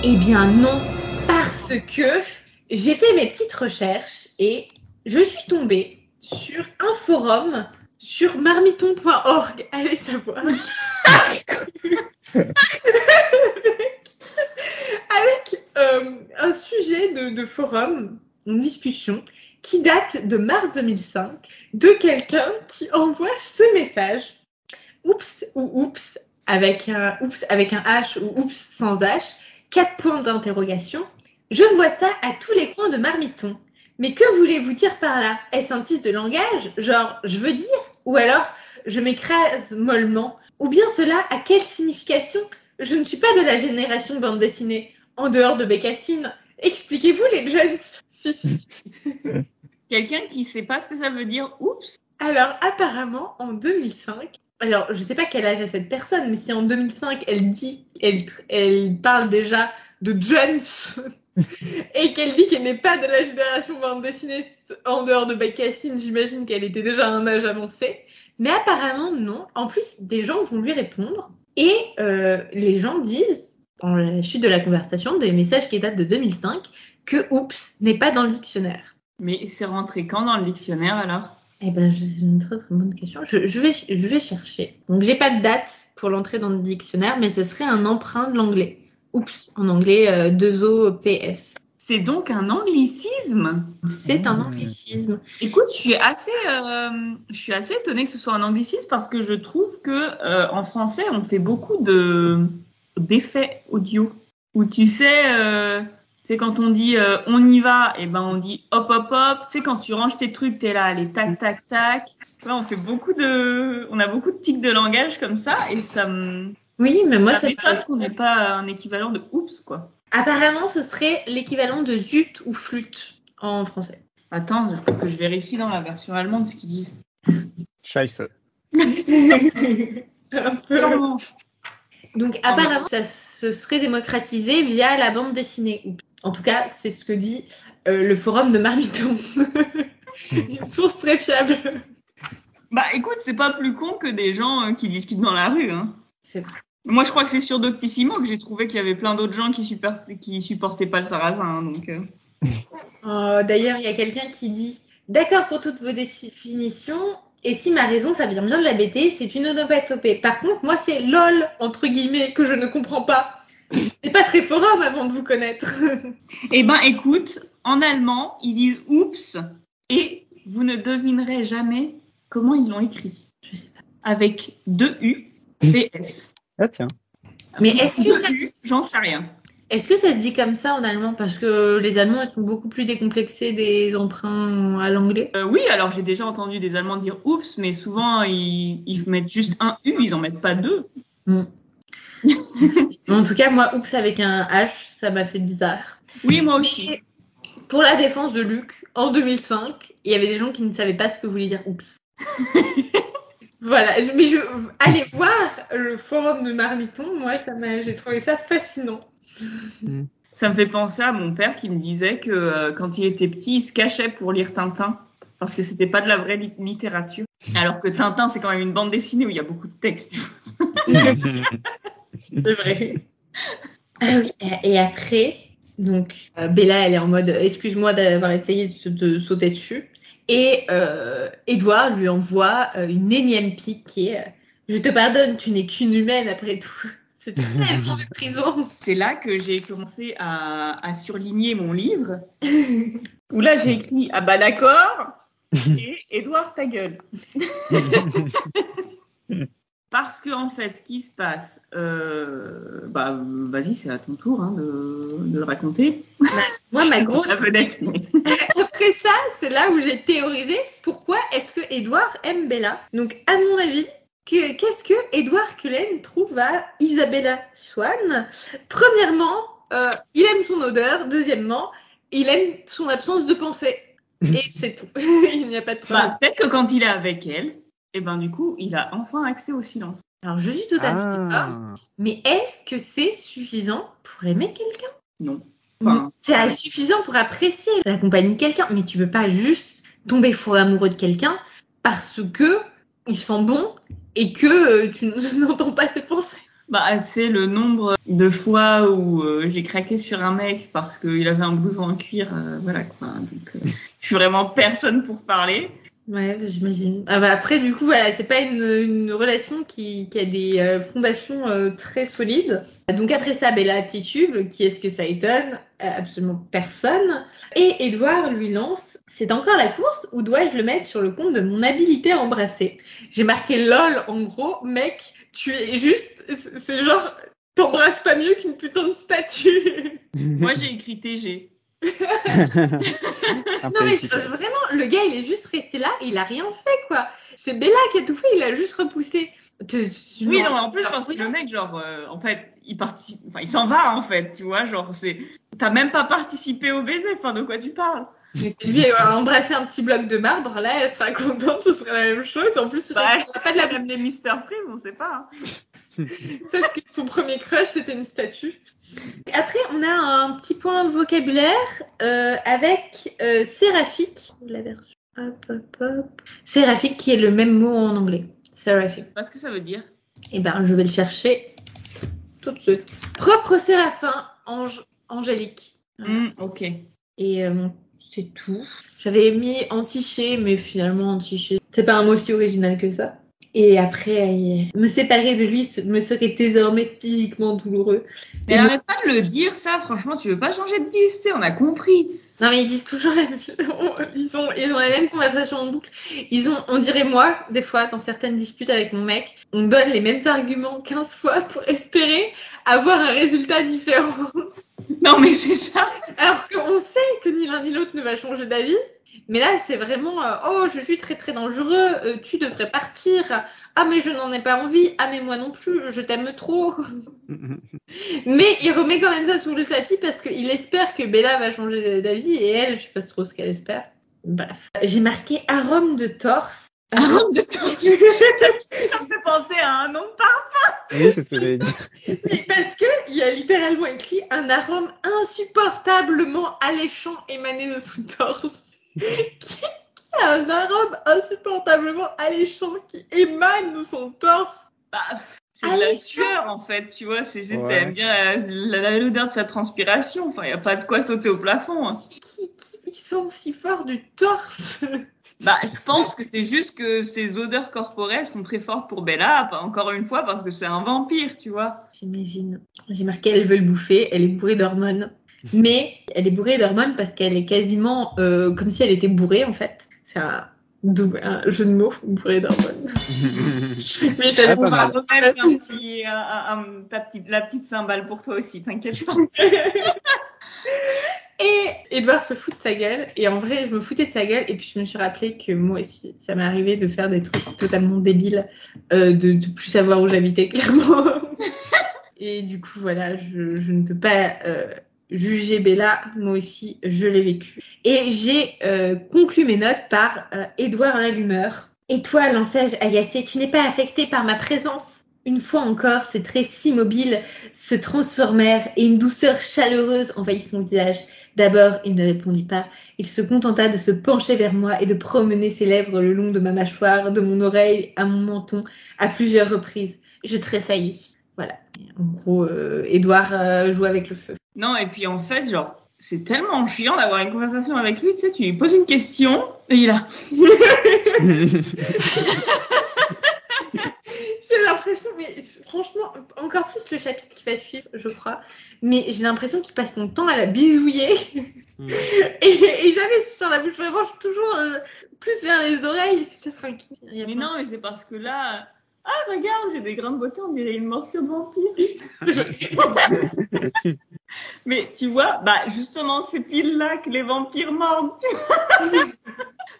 Eh bien non, parce que j'ai fait mes petites recherches et je suis tombée sur un forum sur marmiton.org. Allez savoir. Avec euh, un sujet de, de forum, une discussion qui date de mars 2005 de quelqu'un qui envoie ce message. Oups ou oups avec un oups avec un H ou oups sans H, quatre points d'interrogation. Je vois ça à tous les coins de Marmiton. Mais que voulez-vous dire par là? Est-ce un titre de langage? Genre, je veux dire? Ou alors, je m'écrase mollement? Ou bien cela a quelle signification? Je ne suis pas de la génération bande dessinée. En dehors de Bécassine, expliquez-vous les jeunes. Quelqu'un qui sait pas ce que ça veut dire, oups. Alors, apparemment, en 2005, alors je sais pas quel âge a cette personne, mais si en 2005 elle dit, elle, elle parle déjà de Jones et qu'elle dit qu'elle n'est pas de la génération bande dessinée en dehors de Bécassine, j'imagine qu'elle était déjà à un âge avancé. Mais apparemment, non. En plus, des gens vont lui répondre et euh, les gens disent, en la chute de la conversation, des messages qui datent de 2005, que oups n'est pas dans le dictionnaire. Mais c'est rentré quand dans le dictionnaire alors? Eh ben, c'est une très très bonne question. Je, je vais, je vais chercher. Donc, j'ai pas de date pour l'entrée dans le dictionnaire, mais ce serait un emprunt de l'anglais. Oups, en anglais, euh, 2O PS. C'est donc un anglicisme? C'est un Mmh. anglicisme. Écoute, je suis assez, euh, je suis assez étonnée que ce soit un anglicisme parce que je trouve que euh, en français on fait beaucoup de d'effets audio où tu sais, sais quand on dit euh, on y va, et ben on dit hop hop hop. Tu sais quand tu ranges tes trucs, t'es là, allez tac tac tac. Là, on fait beaucoup de, on a beaucoup de tics de langage comme ça et ça me, Oui, mais moi, ça ça m'étonne qu'on n'ait pas un équivalent de oups quoi. Apparemment, ce serait l'équivalent de zut ou flûte en français. Attends, il faut que je vérifie dans la version allemande ce qu'ils disent. Scheiße. Un peu. Donc, apparemment, ça se serait démocratisé via la bande dessinée. Ou- En tout cas, c'est ce que dit euh, le forum de Marmiton. Une source très fiable. Bah écoute, c'est pas plus con que des gens euh, qui discutent dans la rue. Hein. C'est vrai. Moi, je crois que c'est sur Doctissimo que j'ai trouvé qu'il y avait plein d'autres gens qui, super... qui supportaient pas le sarrasin. hein, donc, euh. Euh, D'ailleurs, il y a quelqu'un qui dit D'accord pour toutes vos définitions. Et si ma raison, ça vient bien de la BT, c'est une onomatopée. Par contre, moi, c'est LOL, entre guillemets, que je ne comprends pas. C'est pas très forum avant de vous connaître. Eh ben, écoute, en allemand, ils disent oups et vous ne devinerez jamais comment ils l'ont écrit. Je sais pas. Avec deux U, PS. Ah tiens. Mais est-ce que ça- j'en sais rien. Est-ce que ça se dit comme ça en allemand? Parce que les Allemands, ils sont beaucoup plus décomplexés des emprunts à l'anglais. Euh, oui, alors j'ai déjà entendu des Allemands dire oups, mais souvent ils, ils mettent juste un U, ils en mettent pas deux. Mm. En tout cas, moi, oups avec un H, ça m'a fait bizarre. Oui, moi aussi. Pour la défense de Luc, en 2005, il y avait des gens qui ne savaient pas ce que voulait dire oups. voilà, mais je allez voir le forum de Marmiton, moi ça m'a j'ai trouvé ça fascinant. Ça me fait penser à mon père qui me disait que euh, quand il était petit, il se cachait pour lire Tintin parce que c'était pas de la vraie li- littérature. Alors que Tintin, c'est quand même une bande dessinée où il y a beaucoup de textes. C'est vrai. Ah oui, et- après, donc euh, Bella, elle est en mode excuse-moi d'avoir essayé de, sauter dessus. Et euh, Edouard lui envoie euh, une énième pique qui est euh, Je te pardonne, tu n'es qu'une humaine après tout. C'est tellement là que j'ai commencé à, à surligner mon livre où là j'ai écrit ah bah d'accord et Edouard ta gueule. Parce que en fait, ce qui se passe, euh, bah vas-y, c'est à ton tour hein, de, de le raconter. Moi, ma grosse. Après ça, c'est là où j'ai théorisé pourquoi est-ce que Edouard aime Bella. Donc, à mon avis, qu'est-ce que Edouard Cullen trouve à Isabella Swan Premièrement, euh, il aime son odeur. Deuxièmement, il aime son absence de pensée. Et c'est tout. il n'y a pas de Bah, problème. peut-être que quand il est avec elle, et ben du coup, il a enfin accès au silence. Alors, je suis totalement d'accord. Ah. Mais est-ce que c'est suffisant pour aimer quelqu'un? Non. Enfin, C'est suffisant pour apprécier la compagnie de quelqu'un, mais tu peux pas juste tomber fou amoureux de quelqu'un parce que il sent bon et que euh, tu n'entends pas ses pensées. Bah, c'est le nombre de fois où euh, j'ai craqué sur un mec parce qu'il avait un blouson en cuir, euh, voilà quoi. Donc, euh, je suis vraiment personne pour parler. Ouais, j'imagine. Ah bah après, du coup, voilà, c'est pas une, une relation qui, qui a des euh, fondations euh, très solides. Donc après ça, Bella Titube, qui est-ce que ça étonne? Absolument personne. Et Edouard lui lance C'est encore la course ou dois-je le mettre sur le compte de mon habilité à embrasser? J'ai marqué LOL en gros, mec, tu es juste c'est- genre, t'embrasses pas mieux qu'une putain de statue. Moi, j'ai écrit TG. Non mais vraiment, le gars il est juste resté là, il a rien fait quoi. C'est Bella qui a tout fait, il a juste repoussé. Tu- tu- Oui, non, en plus, parce que le mec, genre, euh, en fait, il participe, enfin, il s'en va, en fait, tu vois, genre, c'est, t'as même pas participé au baiser, enfin, de quoi tu parles? Lui a embrassé un petit bloc de marbre, là elle sera contente, ce serait la même chose. En plus, Ouais. il a pas de la Même les Mister Freeze, on sait pas. hein. Peut-être que son premier crush c'était une statue. Après, on a un petit point vocabulaire euh, avec euh, séraphique. La version. Hop, hop, hop. Séraphique qui est le même mot en anglais. Je Séraphique. sais pas ce que ça veut dire. Eh ben, je vais le chercher tout de suite. Propre séraphin, ange, angélique. Hmm, ok. Et euh, c'est tout. J'avais mis antiché, mais finalement antiché, c'est pas un mot si original que ça. Et après, me séparer de lui me serait désormais physiquement douloureux. Mais Et arrête pas de le dire, ça, franchement, tu veux pas changer de 10, tu sais, on a compris. Non, mais ils disent toujours, la même ils ont, ils ont la même conversation en boucle. Ils ont, on dirait moi, des fois, dans certaines disputes avec mon mec, on donne les mêmes arguments 15 fois pour espérer avoir un résultat différent. Non, mais c'est ça. Alors qu'on sait que ni l'un ni l'autre ne va changer d'avis. Mais là, c'est vraiment, euh, oh, je suis très très dangereux, euh, tu devrais partir. Ah, mais je n'en ai pas envie. Ah, mais moi non plus, je t'aime trop. Mais il remet quand même ça sous le tapis parce qu'il espère que Bella va changer d'avis et elle, je sais pas trop ce qu'elle espère. Bref. J'ai marqué arôme de torse. Arôme de torse. ça me fait penser à un nom de parfum. Oui, c'est ce que j'avais dit. Mais Parce que il y a littéralement écrit un arôme insupportablement alléchant émané de son torse. qui, qui a un arôme insupportablement alléchant qui émane de son torse? Bah, c'est de la sueur, en fait, tu vois, c'est juste, Ouais. elle aime bien la- la- la- l'odeur de sa transpiration. Enfin, y a pas de quoi sauter au plafond. hein. Qui, qui, qui sent si fort du torse? Bah, je pense que c'est juste que ces odeurs corporelles sont très fortes pour Bella, encore une fois, parce que c'est un vampire, tu vois. J'imagine. J'ai marqué elle veut le bouffer, elle est bourrée d'hormones. Mais elle est bourrée d'hormones parce qu'elle est quasiment euh, comme si elle était bourrée en fait. C'est un, un jeu de mots, bourrée d'hormones. Mais Ah, va mal. remettre un petit, un- un- un- ta petite, la petite cymbale pour toi aussi, t'inquiète pas. Et Edouard se fout de sa gueule. Et en vrai, je me foutais de sa gueule. Et puis, je me suis rappelé que moi aussi, ça m'est arrivé de faire des trucs totalement débiles, euh, de, de plus savoir où j'habitais, clairement. et du coup, voilà, je, ne peux pas euh, juger Bella. Moi aussi, je l'ai vécu. Et j'ai euh, conclu mes notes par Édouard l'allumeur. Et toi, l'ensage agacé, tu n'es pas affecté par ma présence. Une fois encore, ses traits si mobiles se transformèrent et une douceur chaleureuse envahit son visage. D'abord, il ne répondit pas. Il se contenta de se pencher vers moi et de promener ses lèvres le long de ma mâchoire, de mon oreille à mon menton, à plusieurs reprises. Je tressaillis. Voilà. En gros, euh, Edouard euh, joue avec le feu. Non, et puis en fait, genre, c'est tellement chiant d'avoir une conversation avec lui, tu sais, tu lui poses une question, et il a. J'ai l'impression, mais franchement, encore plus le chapitre qui va suivre, je crois. Mais j'ai l'impression qu'il passe son temps à la bisouiller. Mm. et et jamais sur la bouche. Vraiment, je suis toujours euh, plus vers les oreilles. C'est peut-être un Mais pas- non, mais c'est parce que là. Ah, regarde, j'ai des grains de beauté, on dirait une morsure de vampire. Mais tu vois, bah justement, c'est pile là que les vampires mordent, tu vois.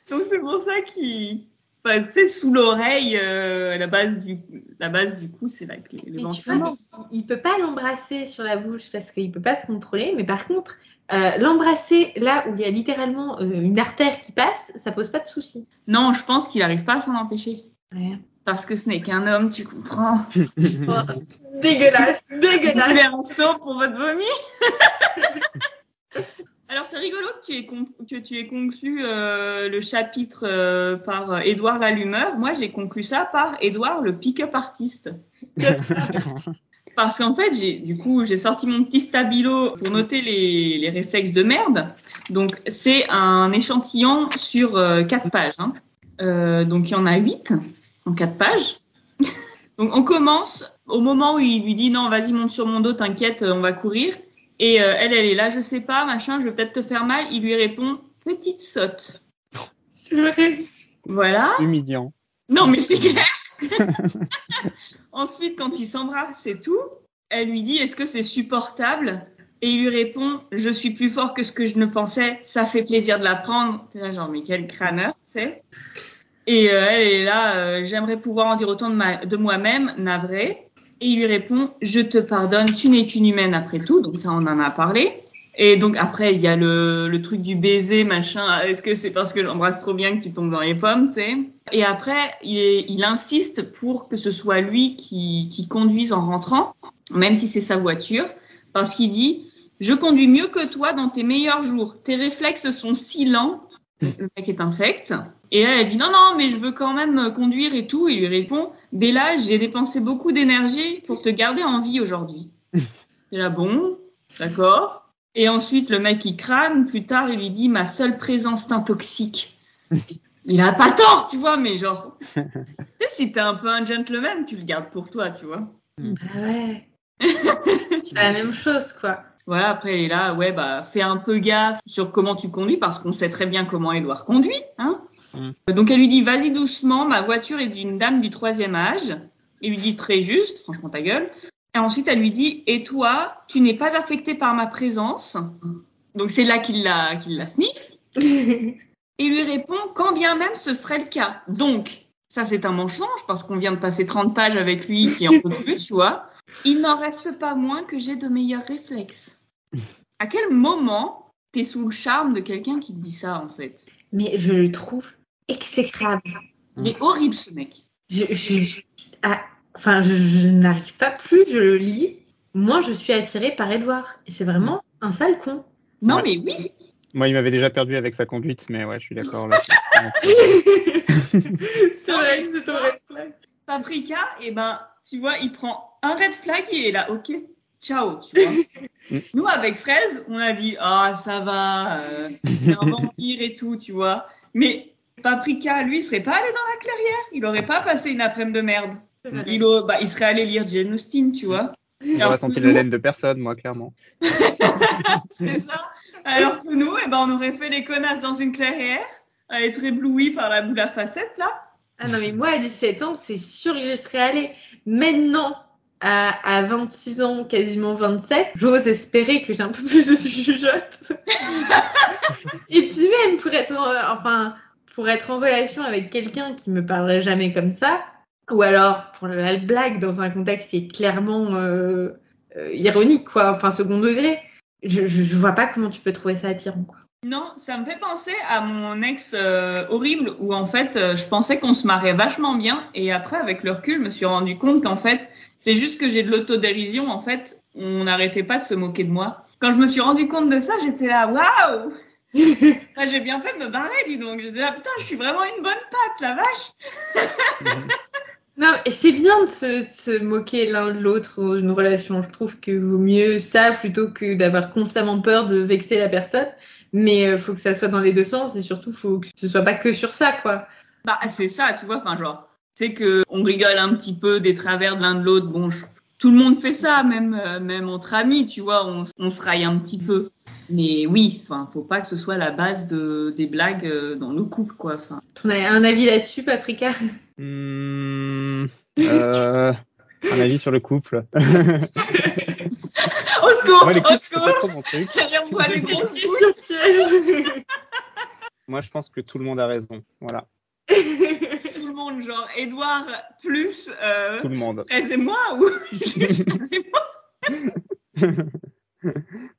Donc c'est pour ça qu'il. Enfin, tu sais, sous l'oreille, euh, la, base du... la base du cou, c'est là que les, Mais tu vois, il, il peut pas l'embrasser sur la bouche parce qu'il peut pas se contrôler. Mais par contre, euh, l'embrasser là où il y a littéralement euh, une artère qui passe, ça pose pas de souci. Non, je pense qu'il arrive pas à s'en empêcher. Ouais. Parce que ce n'est qu'un homme, tu comprends. Dégueulasse, Vous dégueulasse. voulez un seau pour votre vomi? Alors c'est rigolo que tu aies, que tu aies conclu euh, le chapitre euh, par euh, Édouard l'allumeur. Moi j'ai conclu ça par Édouard le pick-up artiste. Parce qu'en fait, j'ai du coup, j'ai sorti mon petit stabilo pour noter les, les réflexes de merde. Donc, c'est un échantillon sur euh, quatre pages. hein. Euh, donc, il y en a huit en quatre pages. donc, on commence au moment où il lui dit non, vas-y, monte sur mon dos, t'inquiète, on va courir. Et euh, elle, elle est là, je sais pas, machin, je vais peut-être te faire mal. Il lui répond petite sotte. C'est vrai. Voilà. Humiliant. Non, mais c'est clair. Ensuite, quand ils s'embrassent et tout, elle lui dit Est-ce que c'est supportable? Et il lui répond Je suis plus fort que ce que je ne pensais, ça fait plaisir de l'apprendre. T'es là, genre, mais quel crâneur, sais Et euh, elle est là euh, J'aimerais pouvoir en dire autant de, ma- de moi-même, navré. Et il lui répond Je te pardonne, tu n'es qu'une humaine après tout. Donc, ça, on en a parlé. Et donc, après, il y a le, truc du baiser, machin. Est-ce que c'est parce que j'embrasse trop bien que tu tombes dans les pommes, tu sais? Et après, il insiste pour que ce soit lui qui, qui conduise en rentrant, même si c'est sa voiture, parce qu'il dit Je conduis mieux que toi dans tes meilleurs jours. Tes réflexes sont si lents. Le mec est infect. Et là, elle dit Non, non, mais je veux quand même conduire et tout. Il lui répond Bella, j'ai dépensé beaucoup d'énergie pour te garder en vie aujourd'hui. C'est là, bon, d'accord. Et ensuite, le mec, il crâne. Plus tard, il lui dit Ma seule présence t'intoxique. Il a pas tort, tu vois, mais genre. tu sais, si t'es un peu un gentleman, tu le gardes pour toi, tu vois. Ah ouais. c'est la même chose, quoi. Voilà, après, il est là, ouais, bah, fais un peu gaffe sur comment tu conduis parce qu'on sait très bien comment Edouard conduit, hein. Mm. Donc, elle lui dit, vas-y doucement, ma voiture est d'une dame du troisième âge. Il lui dit très juste, franchement, ta gueule. Et ensuite, elle lui dit, et toi, tu n'es pas affecté par ma présence? Donc, c'est là qu'il la, qu'il la sniffe. Et lui répond, quand bien même ce serait le cas. Donc, ça, c'est un mensonge parce qu'on vient de passer 30 pages avec lui qui en peut plus, tu vois. Il n'en reste pas moins que j'ai de meilleurs réflexes. À quel moment t'es sous le charme de quelqu'un qui te dit ça, en fait? Mais je le trouve exécrable. Il est horrible, ce mec. Je, je, je- ah, enfin, je, je n'arrive pas plus, je le lis. Moi, je suis attirée par Edouard. Et c'est vraiment un sale con. Non, Ouais. mais oui. Moi, il m'avait déjà perdu avec sa conduite, mais ouais, je suis d'accord. là. c'est vrai c'est un red flag. Paprika, eh ben, tu vois, il prend un red flag et il est là, ok, ciao, tu vois. Nous, avec Fraise, on a dit, ah, ça va, euh, il est un vampire et tout, tu vois. Mais Paprika, lui, il serait pas allé dans la clairière. Il aurait pas passé une après-midi de merde. Il, au- bah, il serait allé lire Jane Austen, tu vois. J'aurais Alors senti la nous- laine de personne, moi, clairement. C'est ça. Alors que nous, eh ben, on aurait fait les connasses dans une clairière, à être éblouis par la boule à facettes, là. Ah non, mais moi, à 17 ans, c'est sûr que je serais allée. Maintenant, à, à 26 ans, quasiment 27, j'ose espérer que j'ai un peu plus de jugeote. Et puis même, pour être, en, enfin, pour être en relation avec quelqu'un qui me parlerait jamais comme ça, ou alors pour la blague dans un contexte qui est clairement euh, euh, ironique, quoi, enfin second degré, je, je, vois pas comment tu peux trouver ça attirant, quoi. Non, ça me fait penser à mon ex euh, horrible où en fait euh, je pensais qu'on se marrait vachement bien et après avec le recul je me suis rendu compte qu'en fait c'est juste que j'ai de l'autodérision en fait on n'arrêtait pas de se moquer de moi. Quand je me suis rendu compte de ça j'étais là waouh Ah, j'ai bien fait de me barrer dis donc j'étais là putain je suis vraiment une bonne patte la vache. Non, et c'est bien de se, de se moquer l'un de l'autre dans une relation. Je trouve que vaut mieux ça plutôt que d'avoir constamment peur de vexer la personne. Mais euh, faut que ça soit dans les deux sens et surtout faut que ce soit pas que sur ça, quoi. Bah c'est ça tu vois enfin genre c'est que on rigole un petit peu des travers de l'un de l'autre bon je- tout le monde fait ça même euh, même entre amis tu vois on, on se raille un petit peu mais oui enfin faut pas que ce soit la base de des blagues euh, dans le couple quoi enfin On a un avis là-dessus, Paprika? Hmm, euh, un avis sur le couple. au secours Moi, les au couples, secours mon truc. derrière moi les grosses Moi, je pense que tout le monde a raison. Voilà, tout le monde genre Edouard plus euh, tout le monde. Et moi ou c'est moi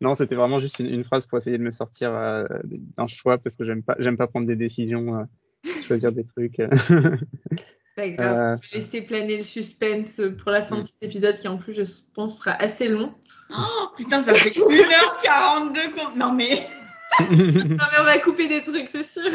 Non, c'était vraiment juste une, une phrase pour essayer de me sortir euh, d'un choix parce que j'aime pas, j'aime pas prendre des décisions, euh, choisir des trucs. Pas grave, Euh. je vais laisser planer le suspense pour la fin de cet épisode qui en plus je pense sera assez long. oh, putain ça fait 1h42 qu'on non mais Non mais on va couper des trucs, c'est sûr.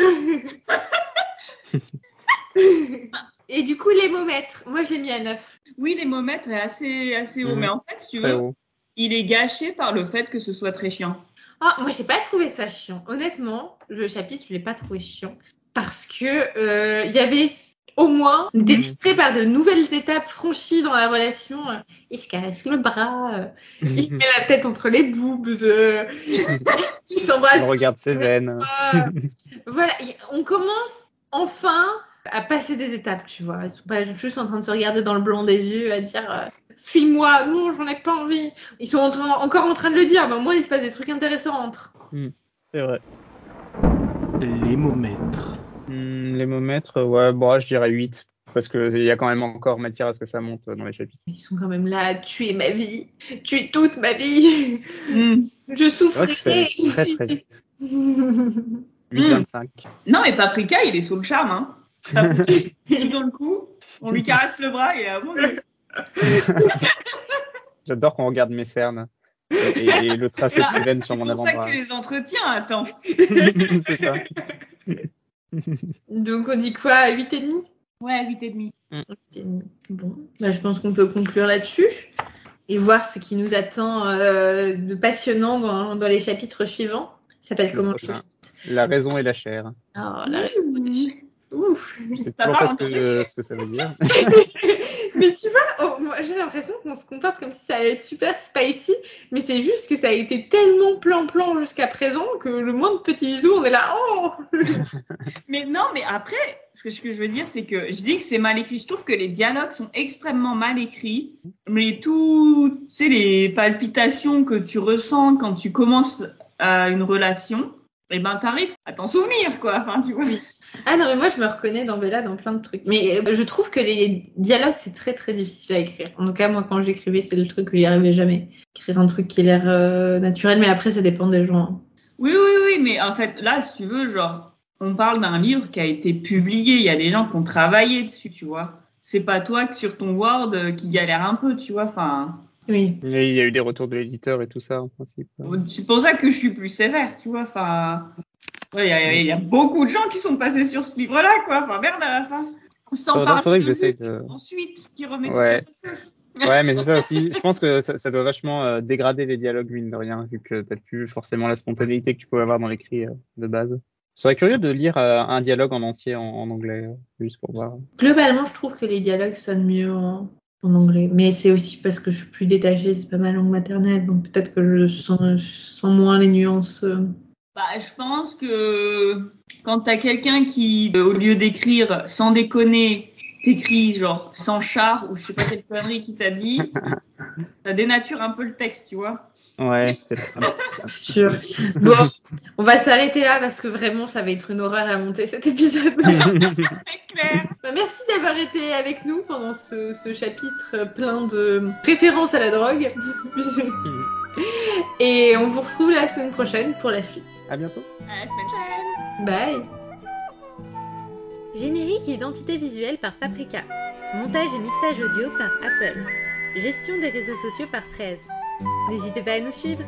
Et du coup, les momètres, moi je l'ai mis à 9. oui les momètres est assez assez haut Mhm. mais en fait si tu Très veux haut. Il est gâché par le fait que ce soit très chiant Ah, moi j'ai pas trouvé ça chiant. Honnêtement, le chapitre, je l'ai pas trouvé chiant parce que euh, il y avait au moins était distrait par de nouvelles étapes franchies dans la relation. Il se caresse le bras, euh, il met la tête entre les boobs, euh, il s'embrasse. On regarde ses veines. voilà, on commence enfin à passer des étapes, tu vois. Ils sont pas juste en train de se regarder dans le blanc des yeux, à dire euh, Suis-moi, non, j'en ai pas envie. Ils sont en train- encore en train de le dire, mais au moins il se passe des trucs intéressants entre. C'est vrai. Lémomètre. Hmm, les momètres, ouais, bon, je dirais 8. Parce qu'il y a quand même encore matière à ce que ça monte dans les chapitres. Ils sont quand même là à tuer ma vie, tuer toute ma vie. Hmm. Je souffre. Ouais, c'est très très vite. 8,25. Non, mais Paprika, il est sous le charme. Hein. il est dans le coup, on lui caresse le bras et à bon Dieu. J'adore quand on regarde mes cernes. Et, et le tracé Ah, de veine sur mon C'est pour ça que avant-bras. tu les entretiens, attends. C'est ça. Donc on dit quoi 8,5 Ouais, 8,5. 8,5. Bon, bah, je pense qu'on peut conclure là-dessus et voir ce qui nous attend euh, de passionnant dans, dans les chapitres suivants. Ça s'appelle Le comment prochain. La raison et la chair. Oh, la raison des- Ouf. Je sais toujours pas ce que, ce que ça veut dire. Mais tu vois, oh, moi, j'ai l'impression qu'on se comporte comme si ça allait être super spicy, mais c'est juste que ça a été tellement plan-plan jusqu'à présent que le moindre petit bisou, on est là, oh Mais non, mais après, ce que, ce que je veux dire, c'est que je dis que c'est mal écrit. Je trouve que les dialogues sont extrêmement mal écrits. Mais tout, tu sais, les palpitations que tu ressens quand tu commences à une relation, eh ben, t'arrives à t'en souvenir, quoi. Enfin, tu vois. Oui. Ah non, mais moi je me reconnais dans Bella dans plein de trucs. Mais euh, je trouve que les dialogues c'est très très difficile à écrire. En tout cas, moi quand j'écrivais, c'est le truc que j'y arrivais jamais. Écrire un truc qui a l'air euh, naturel, mais après ça dépend des gens. Oui, oui, oui, mais en fait, là, si tu veux, genre, on parle d'un livre qui a été publié. Il y a des gens qui ont travaillé dessus, tu vois. C'est pas toi que sur ton Word euh, qui galère un peu, tu vois. Enfin, Oui. Et il y a eu des retours de l'éditeur et tout ça, en principe. c'est pour ça que je suis plus sévère, tu vois. Enfin, ouais, il y, a- il y a beaucoup de gens qui sont passés sur ce livre-là, quoi. Enfin, merde à la fin. On s'en Faudrait, parle faudrait que plus j'essaye de. ensuite, qui remet Ouais. Ouais, mais c'est ça aussi. Je pense que ça, ça doit vachement euh, dégrader les dialogues, mine de rien, vu que t'as plus forcément la spontanéité que tu pouvais avoir dans l'écrit euh, de base. Je serais curieux de lire euh, un dialogue en entier en, en anglais, euh, juste pour voir. Globalement, je trouve que les dialogues sonnent mieux en, en anglais. Mais c'est aussi parce que je suis plus détachée, c'est pas ma langue maternelle, donc peut-être que je sens, moins les nuances. euh. Bah, je pense que quand t'as quelqu'un qui, euh, au lieu d'écrire sans déconner, t'écrit genre sans char ou je sais pas quelle connerie qui t'a dit, ça dénature un peu le texte, tu vois. Ouais, c'est Sûr. Bon, on va s'arrêter là parce que vraiment, ça va être une horreur à monter cet épisode. C'est clair. Bah, Merci d'avoir été avec nous pendant ce, ce chapitre plein de références à la drogue. Et on vous retrouve la semaine prochaine pour la suite. À bientôt. À la semaine prochaine. Bye Générique et identité visuelle par Paprika. Montage et mixage audio par Apple. Gestion des réseaux sociaux par 13. N'hésitez pas à nous suivre.